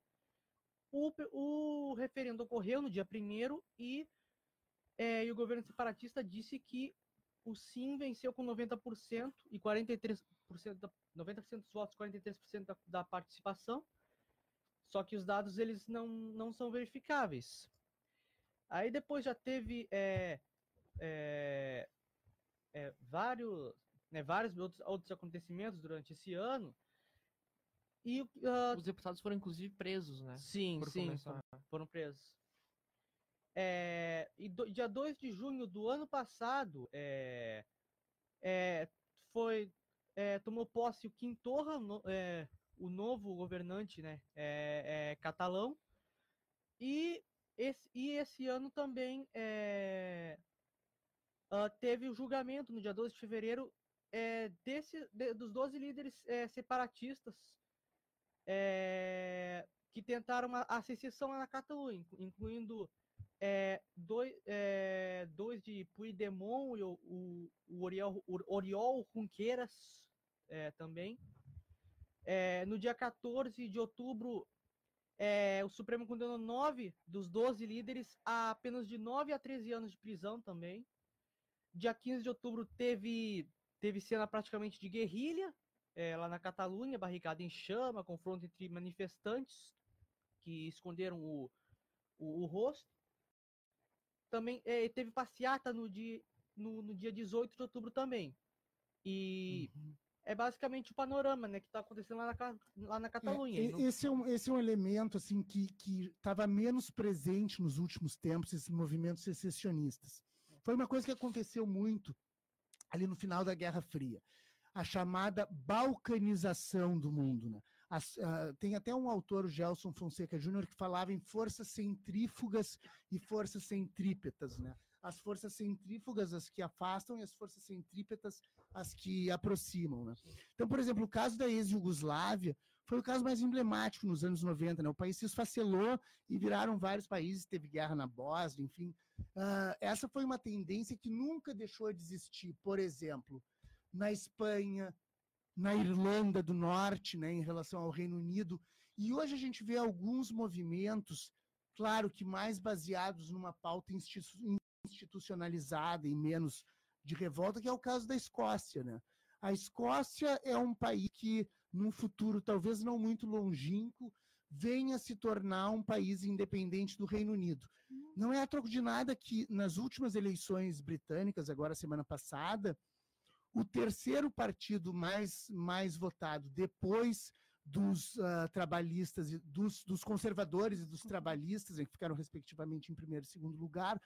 O, o referendo ocorreu no dia 1 e, é, e o governo separatista disse que o sim venceu com 90% e 43% da, 90% dos votos, 43% da, da participação. Só que os dados eles não, não são verificáveis. Aí depois já teve é, é, é, vários, né, vários outros, outros acontecimentos durante esse ano. E, uh, Os deputados foram inclusive presos, né? Sim, sim, começar. foram presos. É, e do, dia 2 de junho do ano passado, é, é, foi é, tomou posse o Quintorra, no, é, o novo governante né, é, é, catalão, e esse, e esse ano também uh, teve o julgamento, no dia 12 de fevereiro, desse, de, dos 12 líderes separatistas que tentaram a, a secessão na Catalunha, incluindo é, dois, é, dois de Puigdemont e o, o, o Oriol, o Oriol Junqueiras é, também. É, no dia 14 de outubro, é, o Supremo condenou nove dos 12 líderes a apenas de 9 a 13 anos de prisão também. Dia 15 de outubro teve, teve cena praticamente de guerrilha é, lá na Catalunha, barricada em chama, confronto entre manifestantes que esconderam o, o, o rosto. Também é, teve passeata no dia, no, no, dia 18 de outubro também. E uhum. É basicamente o panorama né, que está acontecendo lá na, lá na Catalunha. É, esse, é um, esse é um elemento assim que estava menos presente nos últimos tempos, esses movimentos secessionistas. Foi uma coisa que aconteceu muito ali no final da Guerra Fria a chamada balcanização do mundo. Né? As, uh, tem até um autor, o Gelson Fonseca Júnior, que falava em forças centrífugas e forças centrípetas. Né? As forças centrífugas, as que afastam, e as forças centrípetas, as que aproximam. Né? Então, por exemplo, o caso da ex-Yugoslávia foi o caso mais emblemático nos anos 90. Né? O país se esfacelou e viraram vários países, teve guerra na Bósnia, enfim. Uh, essa foi uma tendência que nunca deixou de existir. Por exemplo, na Espanha, na Irlanda do Norte, né, em relação ao Reino Unido. E hoje a gente vê alguns movimentos, claro que mais baseados numa pauta institucionalizada e menos de revolta, que é o caso da Escócia. Né? A Escócia é um país que, num futuro talvez não muito longínquo, venha se tornar um país independente do Reino Unido. Não é a troco de nada que nas últimas eleições britânicas, agora semana passada, o terceiro partido mais, mais votado depois dos uh, trabalhistas, dos, dos, conservadores e dos trabalhistas, que ficaram respectivamente em primeiro e segundo lugar,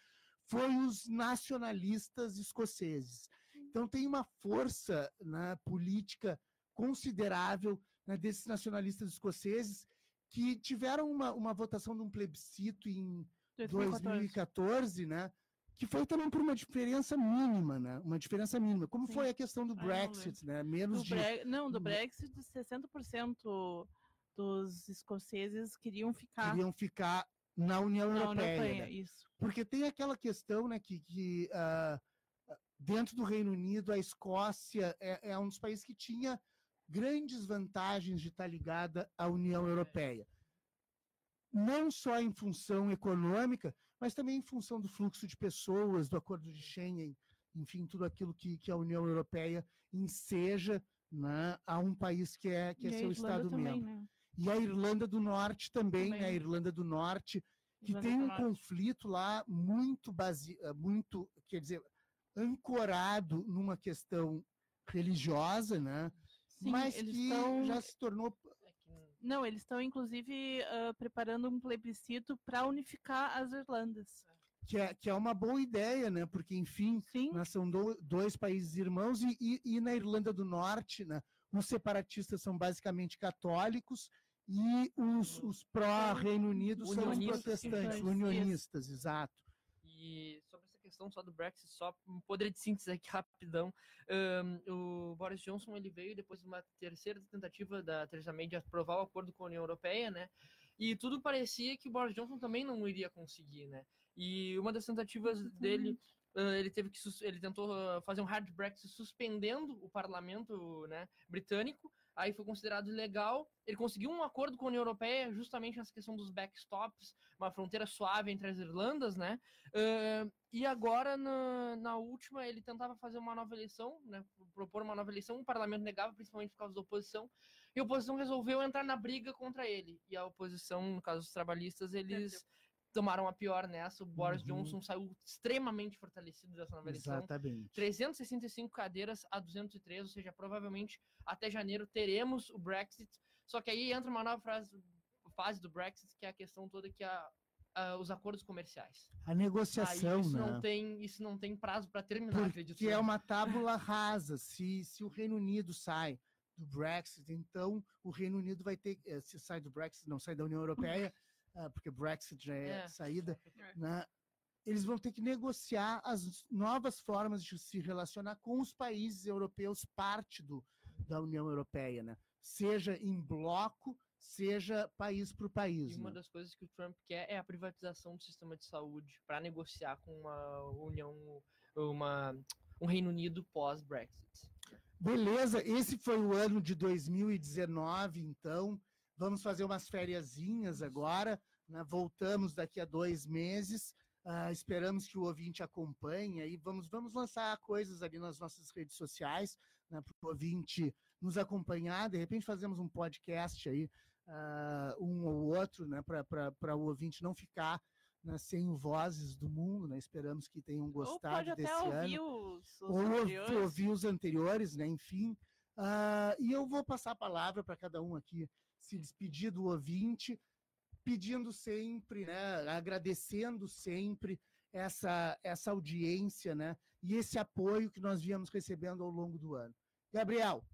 foi os nacionalistas escoceses. Então tem uma força na né, política considerável né, desses nacionalistas escoceses que tiveram uma, uma votação de um plebiscito em 2014, 2014 né? Que foi também por uma diferença mínima, né? Uma diferença mínima. Como Sim. foi a questão do Brexit, né? Menos do de. Bre... Não, do Brexit, 60% dos escoceses queriam ficar. Queriam ficar na União na Europeia. União né? isso. Porque tem aquela questão, né, que, que uh, dentro do Reino Unido, a Escócia é, é um dos países que tinha grandes vantagens de estar ligada à União Europeia. Não só em função econômica, mas também em função do fluxo de pessoas, do acordo de Schengen, enfim, tudo aquilo que, que a União Europeia enseja né, a um país que é, que é seu Estado-membro. Né? E a Irlanda do Norte também, também. Né, a Irlanda do Norte, que Irlanda tem um conflito lá muito, base, muito, quer dizer, ancorado numa questão religiosa, né? Sim, mas que tão... já se tornou. É Não, eles estão, inclusive, uh, preparando um plebiscito para unificar as Irlandas. Que é, que é uma boa ideia, né? Porque, enfim, nós são do, dois países irmãos e, e, e, na Irlanda do Norte, né, os separatistas são basicamente católicos e os, os pró-Reino Unido são os protestantes, unionistas, exato. E sobre essa questão só do Brexit, só um poder de síntese aqui rapidão. Um, o Boris Johnson ele veio depois de uma terceira tentativa da Theresa May de aprovar o acordo com a União Europeia, né? E tudo parecia que o Boris Johnson também não iria conseguir, né? E uma das tentativas dele Uh, ele teve que ele tentou fazer um hard Brexit suspendendo o parlamento né, britânico aí foi considerado ilegal. Ele conseguiu um acordo com a União Europeia justamente nessa questão dos backstops, uma fronteira suave entre as Irlandas, né? Uh, e agora, na, na, última, ele tentava fazer uma nova eleição, né? Propor uma nova eleição, o parlamento negava, principalmente por causa da oposição, e a oposição resolveu entrar na briga contra ele. E a oposição, no caso dos trabalhistas, eles tomaram a pior nessa. O Boris uhum. Johnson saiu extremamente fortalecido dessa nova eleição. Exatamente. 365 cadeiras a 203, ou seja, provavelmente até janeiro teremos o Brexit. Só que aí entra uma nova fase, fase do Brexit, que é a questão toda que a, a os acordos comerciais. A negociação, isso né? Não tem, isso não tem prazo para terminar, Porque acredito. Que é uma tábula rasa. Se, se o Reino Unido sai do Brexit, então o Reino Unido vai ter, eh, se sai do Brexit, não sai da União Europeia, porque Brexit já é, é. saída, é. né? eles vão ter que negociar as novas formas de se relacionar com os países europeus, parte do, da União Europeia, né? seja em bloco, seja país por país. E uma né? das coisas que o Trump quer é a privatização do sistema de saúde para negociar com uma União, uma, um Reino Unido pós-Brexit. Beleza, esse foi o ano de 2019, então. Vamos fazer umas fériasinhas agora, né? voltamos daqui a dois meses. Uh, esperamos que o ouvinte acompanhe e vamos, vamos lançar coisas ali nas nossas redes sociais né, para o ouvinte nos acompanhar. De repente fazemos um podcast aí, uh, um ou outro, né, para o ouvinte não ficar né, sem vozes do mundo. Né? Esperamos que tenham gostado desse ano. Os, os ou anteriores. ouvir os anteriores, né? enfim. Uh, e eu vou passar a palavra para cada um aqui se despedir do ouvinte, pedindo sempre, né, agradecendo sempre essa, essa audiência né, e esse apoio que nós viemos recebendo ao longo do ano. Gabriel.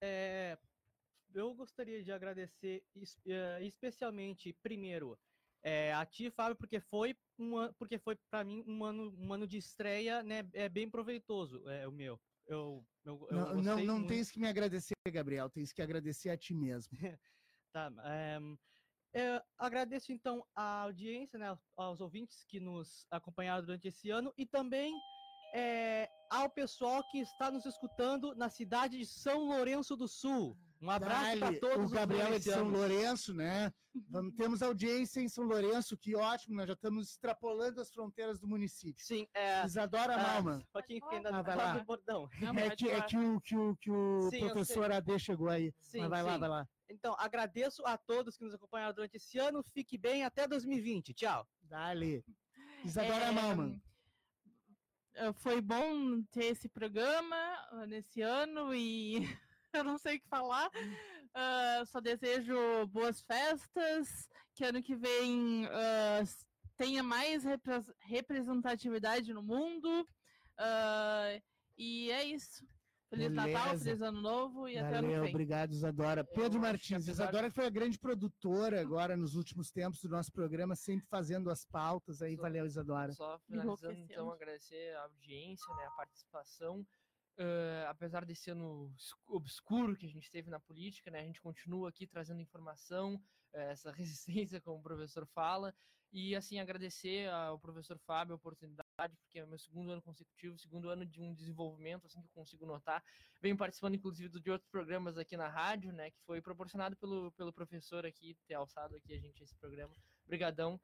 É, eu gostaria de agradecer é, especialmente, primeiro, é, a ti, Fábio, porque foi um, porque foi para mim um ano, um ano de estreia né, é bem proveitoso, é o meu. Eu, eu, eu não, não, não tens que me agradecer, Gabriel, tens que agradecer a ti mesmo. tá, um, eu agradeço então a audiência, né, aos ouvintes que nos acompanharam durante esse ano e também é, ao pessoal que está nos escutando na cidade de São Lourenço do Sul. Um abraço para todos O os Gabriel é de São. Lourenço, né? Vamos, temos audiência em São Lourenço, que ótimo, nós já estamos extrapolando as fronteiras do município. Sim, é. Isadora Ah, Malman. Pra quem ainda Ah, vai tá lá. bordão. Não, É que, é que o, que o, que o Sim, professor AD chegou aí. Sim, Mas vai lá, sim. vai lá. Então, agradeço a todos que nos acompanharam durante esse ano. Fique bem até 2020. Tchau. Dale. Isadora É, Malman. eh, Foi bom ter esse programa ah, nesse ano e eu não sei o que falar. Ah, só desejo boas festas, que ano que vem s- tenha mais repres- representatividade no mundo. Ah, e é isso. Feliz Natal, Beleza. feliz Ano Novo e até ano que Valeu, vem. obrigado, Isadora. Pedro acho que Martins, Isadora que foi a grande produtora agora nos últimos tempos do nosso programa, sempre fazendo as pautas aí. Só- Valeu, Isadora. Só finalizando, então, agradecer a audiência, né, a participação. Ah, apesar desse ano obscuro que a gente teve na política, né, a gente continua aqui trazendo informação, eh, essa resistência, como o professor fala, e assim agradecer ao professor Fábio a oportunidade, porque é meu segundo ano consecutivo, segundo ano de um desenvolvimento, assim que eu consigo notar. Venho participando, inclusive, de outros programas aqui na rádio, né, que foi proporcionado pelo, pelo professor aqui, ter alçado aqui a gente esse programa. Obrigadão,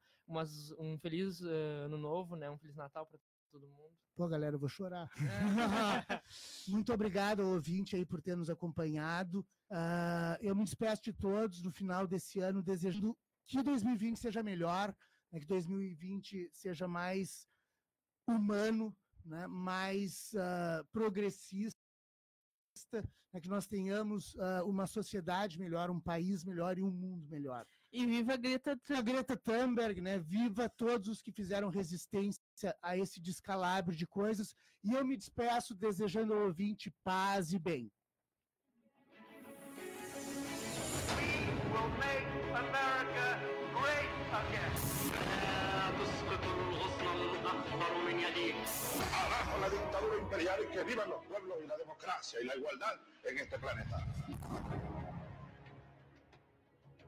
um feliz eh, ano novo, né, um feliz Natal para todo mundo. Pô, galera, eu vou chorar. Muito obrigado ouvinte aí por ter nos acompanhado. Ah, eu me despeço de todos no final desse ano, desejando que 2020 seja melhor, né, que 2020 seja mais humano, né, mais ah, progressista, né, que nós tenhamos ah, uma sociedade melhor, um país melhor e um mundo melhor. E viva a Greta A Greta Thunberg, né? Viva todos os que fizeram resistência a esse descalabro de coisas. E eu me despeço desejando ao ouvinte paz e bem. will make America great again. لا تسقط الغصن الأخضر من يديك. Abajo la dictadura imperial y que vivan los pueblos y la democracia y la igualdad en este planeta.